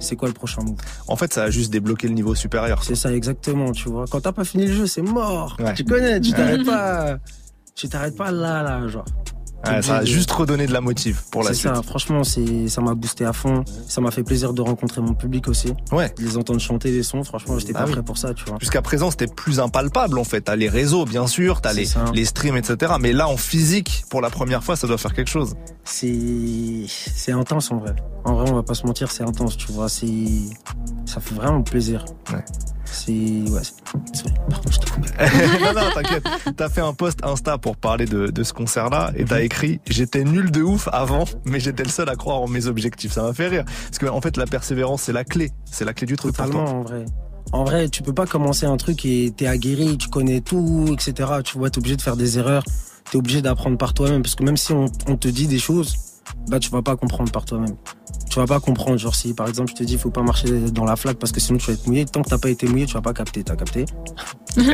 c'est quoi le prochain move? En fait, ça a juste débloqué le niveau supérieur. C'est ça, exactement, tu vois. Quand t'as pas fini le jeu, c'est mort. Ouais. Tu connais, tu Ouais. t'arrêtes pas. Tu t'arrêtes pas là, là, genre. Ouais, ça a juste redonné de la motive pour la C'est suite. ça, franchement, c'est, ça m'a boosté à fond. Ça m'a fait plaisir de rencontrer mon public aussi. Ouais. Les entendre chanter des sons, franchement, j'étais Ah pas oui. prêt pour ça, tu vois. Jusqu'à présent, c'était plus impalpable en fait. T'as les réseaux, bien sûr, t'as les, les streams, etc. Mais là, en physique, pour la première fois, ça doit faire quelque chose. C'est, c'est intense en vrai. En vrai, on va pas se mentir, c'est intense, tu vois. C'est, ça fait vraiment plaisir. Ouais. C'est, ouais. pardon, je te coupe. [laughs] non, non, t'inquiète. T'as fait un post Insta pour parler de, de ce concert-là et Mhm. t'as écrit J'étais nul de ouf avant, mais j'étais le seul à croire en mes objectifs. Ça m'a fait rire. Parce que, en fait, la persévérance, c'est la clé. C'est la clé du truc. pour Totalement, toi. en vrai. En vrai, tu peux pas commencer un truc et t'es aguerri, tu connais tout, etc. Tu vois, t'es obligé de faire des erreurs, t'es obligé d'apprendre par toi-même. Parce que même si on, on te dit des choses, bah tu vas pas comprendre par toi-même. Tu vas pas comprendre. Genre si par exemple je te dis faut pas marcher dans la flaque parce que sinon tu vas être mouillé. Tant que t'as pas été mouillé, tu vas pas capter. T'as capté? [laughs]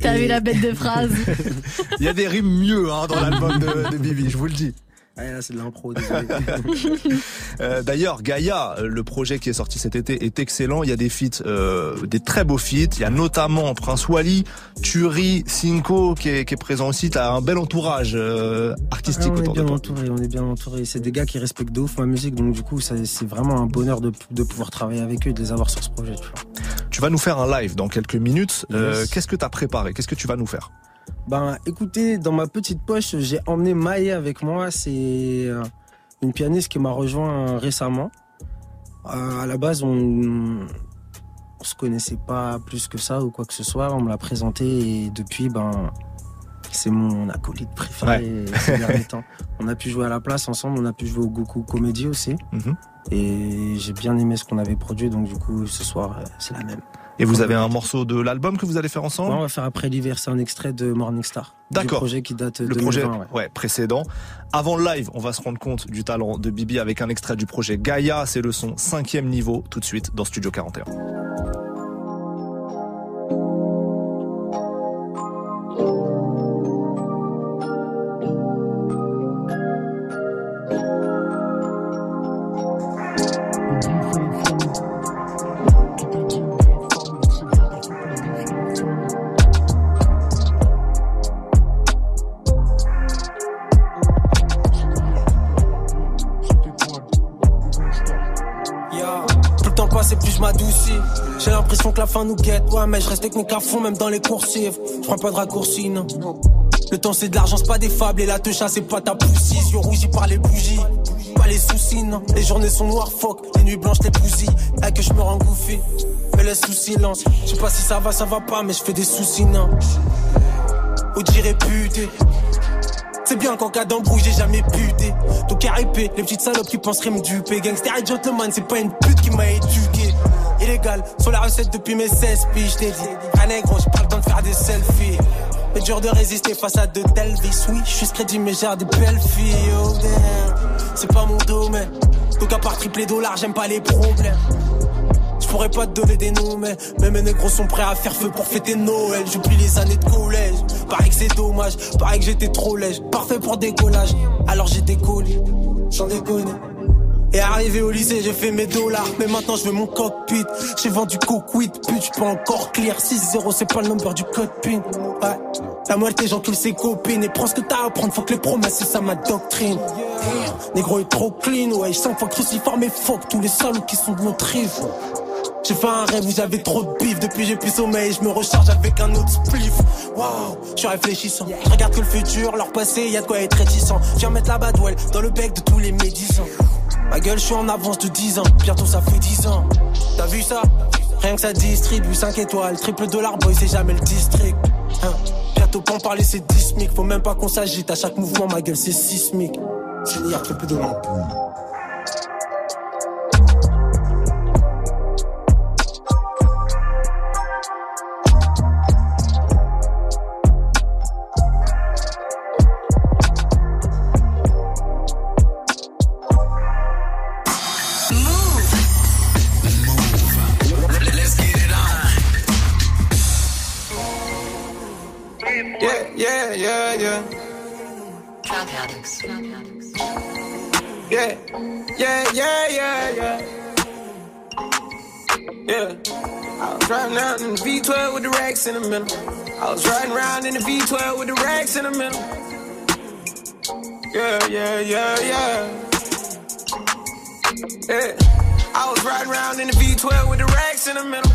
T'as vu la bête de phrase [laughs] Il y a des rimes mieux hein, dans l'album de, de Bibi, je vous le dis. Ah, là, c'est de l'impro, désolé. [laughs] Euh, D'ailleurs, Gaïa, euh, le projet qui est sorti cet été, est excellent. Il y a des feats, euh, des très beaux feats. Il y a notamment Prince Wally, Turi, Cinco qui est, qui est présent aussi. T'as un bel entourage euh, artistique Ah, on est autour de bien toi. entouré, on est bien entouré. C'est des gars qui respectent de ouf ma musique, donc du coup, ça- c'est vraiment un bonheur de, de pouvoir travailler avec eux et de les avoir sur ce projet. Tu vois. Tu vas nous faire un live dans quelques minutes. Euh, Yes. Qu'est-ce que t'as préparé? Qu'est-ce que tu vas nous faire? Ben, écoutez, dans ma petite poche, j'ai emmené Maë avec moi. C'est euh, une pianiste qui m'a rejoint récemment. Euh, à la base, on, on se connaissait pas plus que ça ou quoi que ce soit. On me l'a présenté et depuis, ben, c'est mon acolyte préféré [laughs] ces derniers temps. On a pu jouer à la place ensemble, on a pu jouer au Goku Comédie aussi. Mhm. Et j'ai bien aimé ce qu'on avait produit, donc du coup, ce soir, euh, c'est la même. Et vous avez un morceau de l'album que vous allez faire ensemble Ouais, on va faire après l'hiver, c'est un extrait de Morning Star. Du D'accord. projet qui date de le 2020, projet ouais. ouais, précédent. Avant le live, on va se rendre compte du talent de Bibi avec un extrait du projet Gaïa. C'est le son cinquième niveau, tout de suite dans Studio 41. Et plus je m'adoucis. J'ai l'impression que la fin nous guette. Ouais, mais je reste technique à fond, même dans les coursives. Je prends pas de raccourcis, non. Le temps c'est de l'argent, c'est pas des fables. Et la touche, c'est pas ta poussise. Yeux rougis par les bougies. Pas les soucis, non. Les journées sont noires, fuck. Les nuits blanches, les bousillent. Avec que je me rends goofy. Me laisse sous silence. Je sais pas si ça va, ça va pas, mais je fais des soucis, non. Ou dirait puté. C'est bien qu'en cas d'embrouille, j'ai jamais buté. Donc épée, les petites salopes qui penseraient me duper. Gangster et gentleman, c'est pas une pute qui m'a éduqué. Illégal, sur la recette depuis mes 16 piges, je t'ai dit. Ah négro, j'ai pas le temps de faire des selfies. Mais dur de résister face à de telles vies. Oui, je suis crédit, mais j'ai des belles filles. Oh damn, c'est pas mon domaine. Donc à part tripler dollars, j'aime pas les problèmes. Je pourrais pas te donner des noms, mais, mais mes négros sont prêts à faire feu pour fêter Noël. J'oublie les années de collège. Pareil que c'est dommage, pareil que j'étais trop lège. Parfait pour décollage, alors j'ai décollé. J'en déconne. Et arrivé au lycée, j'ai fait mes dollars. Mais maintenant, je veux mon cockpit. J'ai vendu weed, pute, je peux encore clear. 6-0, c'est pas le number du code PIN. Ouais. La moitié j'encule ses copines. Et prends ce que t'as à prendre, faut que les promesses, c'est ça ma doctrine. Négro est trop clean, ouais. 5 fois cruciforme et fuck tous les salauds qui sont de notre rive. J'ai fait un rêve où j'avais trop de bif. Depuis j'ai plus sommeil, je me recharge avec un autre spliff. Waouh, je suis réfléchissant. Je regarde que le futur, leur passé, y a de quoi être réticent. Viens mettre la badwell dans le bec de tous les médisants. Ma gueule, je suis en avance de 10 ans. Bientôt ça fait 10 ans. T'as vu ça? Rien que ça distribue 5 étoiles. Triple dollar boy, c'est jamais le district. Hein. Bientôt pour en parler c'est dismique Faut même pas qu'on s'agite. À chaque mouvement Ma gueule c'est sismique. Hier triple dollar was riding out in the V12 with the racks in the middle. I was riding around in the V12 with the racks in the middle. Yeah, yeah, yeah, yeah. Yeah. I was riding around in the V12 with the racks in the middle.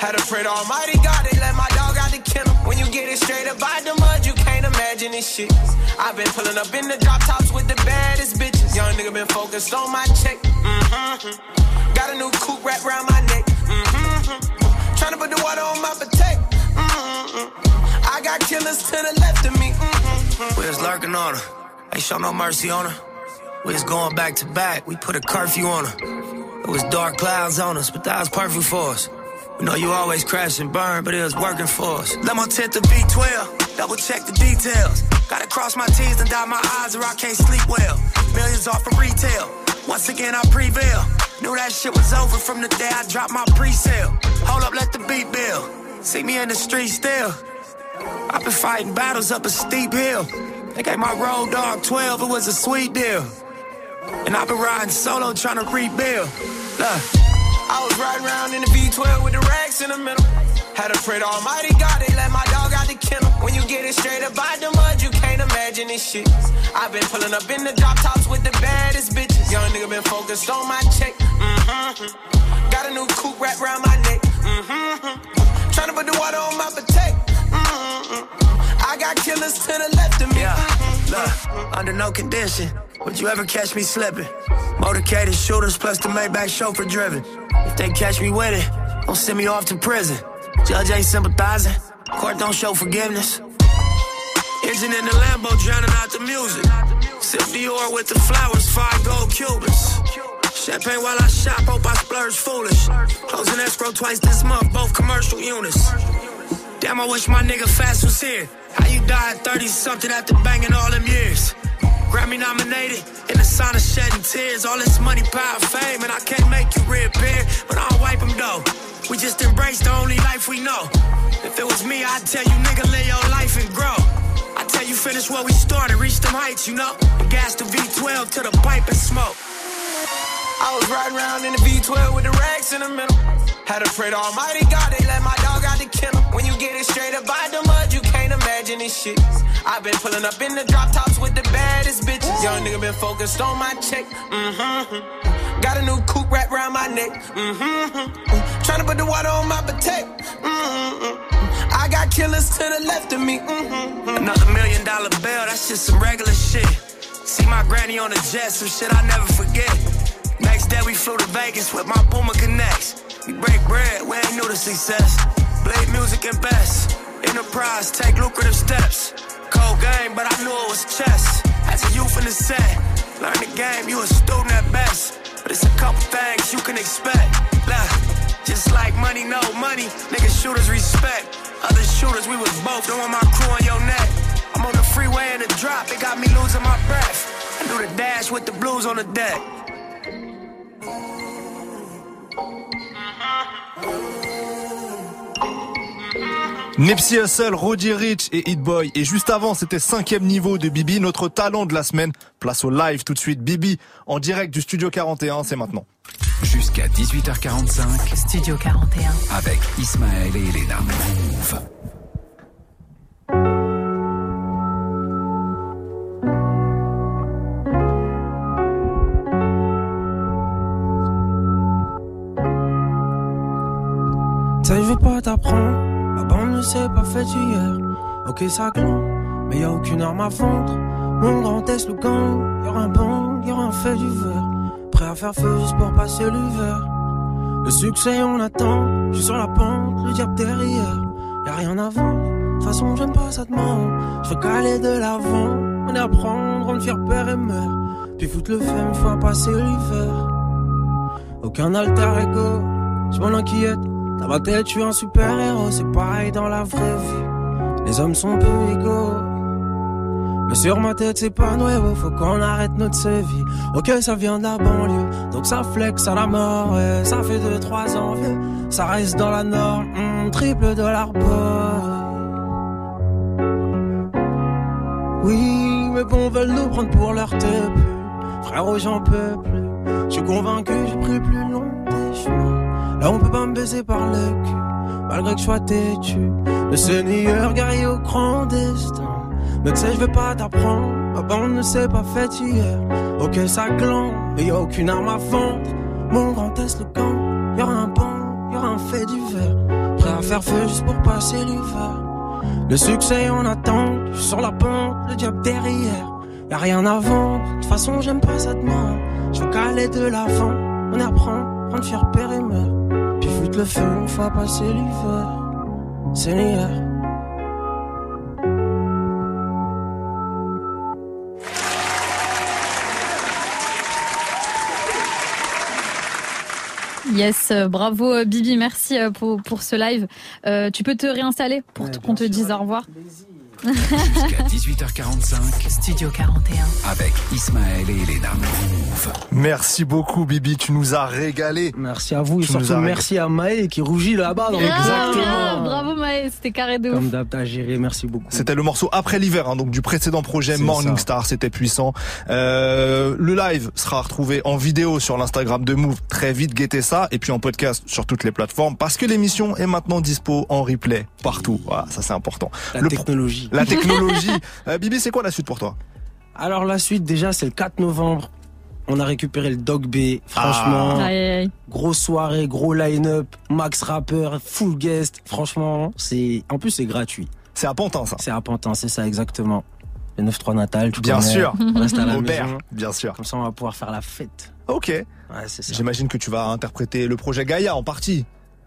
Had to pray to Almighty God, they let my dog out the kennel. When you get it straight up by the mud, you can't imagine this shit. I've been pulling up in the drop tops with the baddest bitches. Young nigga been focused on my check. Mm-hmm. Got a new coupe wrapped around my neck. Mm-hmm. Trying to put the water on my potato. Mm-hmm. I got killers to the left of me. Mm-hmm. We was lurking on her. Ain't show no mercy on her. We was going back to back. We put a curfew on her. It was dark clouds on us, but that was perfect for us. We know you always crash and burn, but it was working for us. Let my tent to V12, double check the details. Gotta cross my T's and dot my I's or I can't sleep well. Millions off of retail. Once again, I prevail. Knew that shit was over from the day I dropped my pre-sale. Hold up, let the beat build. See me in the street still. I've been fighting battles up a steep hill. They gave my road dog 12, it was a sweet deal. And I've been riding solo trying to rebuild. Look. I was riding around in the V12 with the racks in the middle. Had to pray to Almighty God, they let my dog out the kennel. When you get it straight up by the mud, you can't imagine this shit. I've been pulling up in the drop tops with the baddest bitches. Young nigga been focused on my check. Mm-hmm. Got a new coupe wrapped around my neck. Mm-hmm. Trying to put the water on my potato. Mm-hmm. I got killers to the left of me. Yeah, look, under no condition would you ever catch me slipping. Motorcaded shooters plus the Maybach chauffeur driven. If they catch me with it, don't send me off to prison. Judge ain't sympathizing, court don't show forgiveness. Engine in the Lambo drowning out the music. Sip Dior with the flowers, five gold Cubans. Champagne while I shop, hope I splurge foolish. Closing escrow twice this month, both commercial units. Damn, I wish my nigga Fast was here. How you died 30 something after banging all them years? Grammy nominated, in the sign of shedding tears. All this money, power, fame, and I can't make you reappear, but I'll wipe them though. We just embrace the only life we know. If it was me, I'd tell you, nigga, live your life and grow. You, finish where we started, reach them heights, you know. Gas the V12 to the pipe and smoke. I was riding around in the V12 with the racks in the middle. Had to pray to Almighty God, they let my dog out the kennel. When you get it straight up by the mud, you can't imagine this shit. I've been pulling up in the drop tops with the baddest bitches. Young nigga been focused on my check. Mm-hmm. Got a new coupe wrapped around my neck. Mm-hmm. Tryna put the water on my potato. Mm-mm-mm. I got killers to the left of me. Mm-hmm. Another million dollar bill, that's just some regular shit. See my granny on the jet, some shit I never forget. Next day we flew to Vegas with my Puma Connects. We break bread, we ain't new to success. Blade music and best. Enterprise, take lucrative steps. Cold game, but I knew it was chess. As a youth in the set, learn the game, you a student at best. But it's a couple things you can expect. Look, just like money, no money, niggas shooters respect. Other shooters, we was both doing my crew on your neck. I'm on the freeway in the drop, it got me losing my breath. I do the dash with the blues on the deck. Uh-huh. Nipsey Hussle, Roddy Rich et Hit Boy. Et juste avant, c'était cinquième niveau de Bibi, notre talent de la semaine. Place au live tout de suite. Bibi, en direct du Studio 41, c'est maintenant. Jusqu'à 18h45. Studio 41. Avec Ismaël et Elena. Move. Ça, je veux pas t'apprendre. Bande ne s'est pas faite hier. Ok, ça glande, mais y a aucune arme à vendre. Mon grand test, le gang. Y'aura un bang, y'aura un fait du verre. Prêt à faire feu juste pour passer l'hiver. Le succès, on attend. Je suis sur la pente, le diable derrière. Y'a rien à vendre. De toute façon, j'aime pas ça demande. Je veux caler de l'avant. On est à prendre, on faire père et mère. Puis foutre le feu une fois passé l'hiver. Aucun alter ego, je m'en inquiète. Dans ma tête, je suis un super héros, c'est pareil dans la vraie vie. Les hommes sont peu égaux. Mais sur ma tête, c'est pas nouveau, faut qu'on arrête notre vie. Ok, ça vient de la banlieue, donc ça flex à la mort. ouais. ça fait 2-3 ans vieux, ça reste dans la norme. hum, triple dollar boy. Oui, mais bon, veulent nous prendre pour leur tête. Frérot, j'en peux plus. Je suis convaincu, j'ai pris plus long des chemins. Là, on peut pas me baiser par le cul, malgré que je sois têtu. Le Seigneur guerrier au grand destin. Mais tu sais, je vais pas t'apprendre. Ma bande ne s'est pas faite hier. Ok, ça glande, mais y a aucune arme à vendre. Mon grand test, le camp. Y un banc, y un fait divers. Prêt à faire feu juste pour passer l'hiver. Le succès. Je suis sur la pente, le diable derrière. Y'a rien à vendre. De toute façon, j'aime pas ça demande. Je veux caler de l'avant. On prendre, prendre fier père et mère. Foutre le feu une fois passé l'hiver. Seigneur. Yes, euh, bravo euh, Bibi, merci euh, pour, pour ce live. Euh, tu peux te réinstaller pour Ouais, qu'on te dise au revoir Jusqu'à 18h45. Studio 41. Avec Ismaël et Elena. Move. Merci beaucoup, Bibi. Tu nous as régalé. Merci à vous et Tu nous surtout as merci à Maë qui rougit là-bas dans le Ah, Bravo Maë, c'était carré de ouf. Comme d'hab, t'as géré, merci beaucoup. C'était le morceau après l'hiver, hein, donc du précédent projet C'est Morning ça. Star, c'était puissant. Euh, le live sera retrouvé en vidéo sur l'Instagram de Move très vite, guettez ça, et puis en podcast sur toutes les plateformes, parce que l'émission est maintenant dispo en replay partout. Voilà, ça c'est important. La Le technologie. La technologie. [laughs] Euh, Bibi, c'est quoi la suite pour toi? Alors la suite déjà c'est le 4 novembre. On a récupéré le Dog B. Franchement, Aïe, aïe, aïe. grosse soirée, gros line-up, max rappeur, full guest. Franchement, c'est en plus c'est gratuit. C'est à Pantin ça. C'est à Pantin, c'est ça exactement. Le 9-3 natal, tu Bien connais. sûr. On reste à la Aubert, maison. bien sûr. Comme ça on va pouvoir faire la fête. Ok. Ouais, c'est ça. J'imagine que tu vas interpréter le projet Gaïa en partie.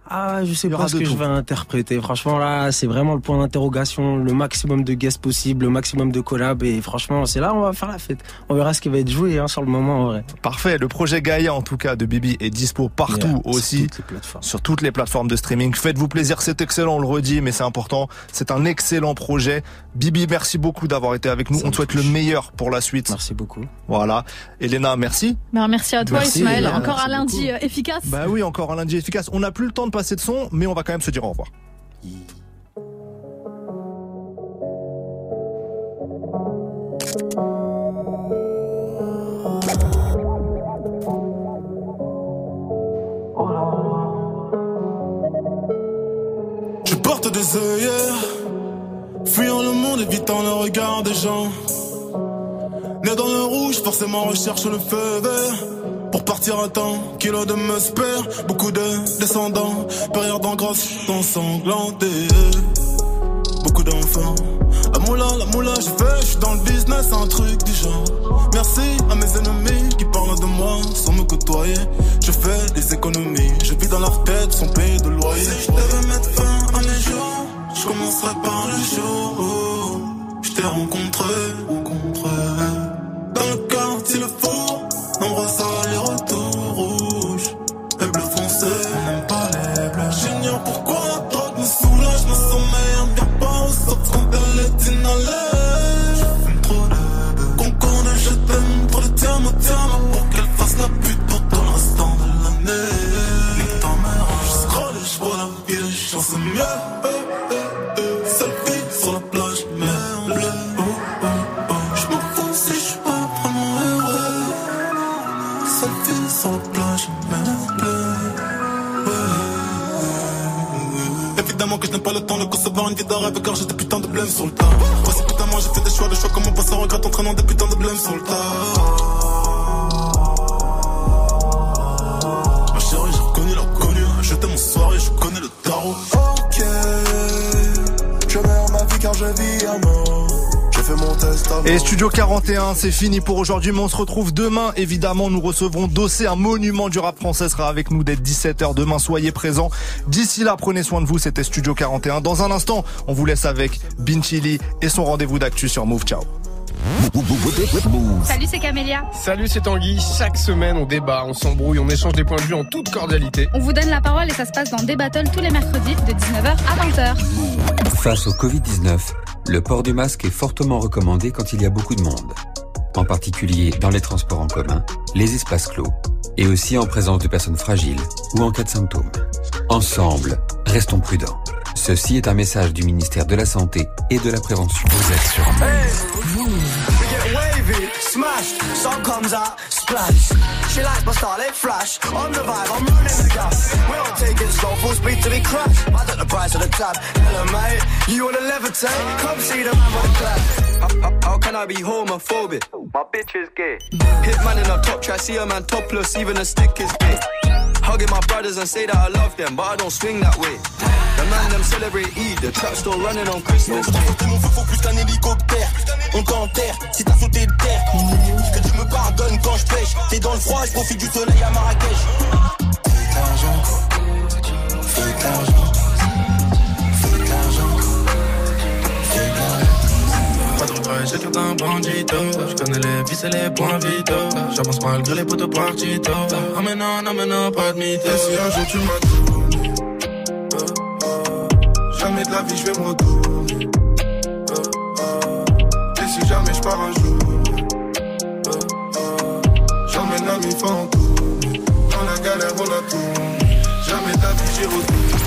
Ah, je sais pas ce que tout. je vais interpréter. Franchement, là, c'est vraiment le point d'interrogation. Le maximum de guests possible, le maximum de collabs. Et franchement, c'est là où on va faire la fête. On verra ce qui va être joué hein, sur le moment, en vrai. Parfait. Le projet Gaïa, en tout cas, de Bibi est dispo partout Yeah, aussi. sur toutes les plateformes. Sur toutes les plateformes de streaming. Faites-vous plaisir, c'est excellent, on le redit, mais c'est important. C'est un excellent projet. Bibi, merci beaucoup d'avoir été avec nous. Ça on te souhaite touche. le meilleur pour la suite. Merci beaucoup. Voilà. Elena, merci. Ben, merci à toi Merci, Ismaël, encore un lundi euh, efficace. Bah oui, encore un lundi efficace. On n'a plus le temps de passer de son, mais on va quand même se dire au revoir. Je porte des œillères, fuyant le monde, évitant le regard des gens. Né dans le rouge, forcément recherche le feu vert. Pour partir un temps, kilo de musper, beaucoup de descendants, période en grosse, ensanglanté. Beaucoup d'enfants. La moula, la moula, je fais, je suis dans le business, un truc du genre. Merci à mes ennemis qui parlent de moi sans me côtoyer. Je fais des économies, je vis dans leur tête sans payer de loyer. Si je devais mettre fin à mes jours, je commencerai par le jour où je t'ai rencontré, rencontré. Vie de rêve car j'ai des putains de blême sur le tas. Précipitamment j'ai fait des choix, des choix comme on passe en regret entraînant des putains de blême sur le tas. Ma chérie, j'ai reconnu l'inconnu. J'étais mon soirée, je connais le tarot. Ok, je meurs ma vie car je vis à mort. Et Studio 41, c'est fini pour aujourd'hui, mais on se retrouve demain. Évidemment, nous recevrons Dossé, un monument du rap français, sera avec nous dès 17h demain. Soyez présents. D'ici là, prenez soin de vous. C'était Studio 41. Dans un instant, on vous laisse avec Binchili et son rendez-vous d'actu sur Move. Ciao. Salut, c'est Camélia. Salut, c'est Tanguy. Chaque semaine, on débat, on s'embrouille, on échange des points de vue en toute cordialité. On vous donne la parole et ça se passe dans des battles tous les mercredis de 19h à 20h. Face au Covid-19, le port du masque est fortement recommandé quand il y a beaucoup de monde. En particulier dans les transports en commun, les espaces clos, et aussi en présence de personnes fragiles ou en cas de symptômes. Ensemble, restons prudents. Ceci est un message du ministère de la Santé et de la Prévention. Vous êtes sur We get wavy, smashed, sun comes out, splash. She likes my style, it flash. On the vibe, I'm running the gas. We don't take it slow, full speed till we crash. I don't the price of the tab. Hello, mate, you wanna levitate? Come see the man with the clap. How, how, how can I be homophobic? My bitch is gay. Hit man in a top try, see a man topless, even a stick is gay. Hugging my brothers and say that I love them, but I don't swing that way. The man them celebrate Eid, the trap still running on Christmas Day. Mon feu faut plus qu'un hélicoptère. On t'enterre si t'as sauté de terre. Que tu me pardonnes quand je pêche. T'es dans le froid, je profite du soleil à Marrakech. Fais l'argent, fais l'argent, regret, j'ai carte un bandito. Je connais les vis et les points vitaux. J'avance malgré les poteaux partito. Ah mais non, non mais non, pas de mytho. Et si un jour tu oh, jamais de la vie je vais me retourner. Et si jamais je pars un jour, j'emmène la mi fantôme. Dans la galère on a tout, jamais de la vie j'y retourne.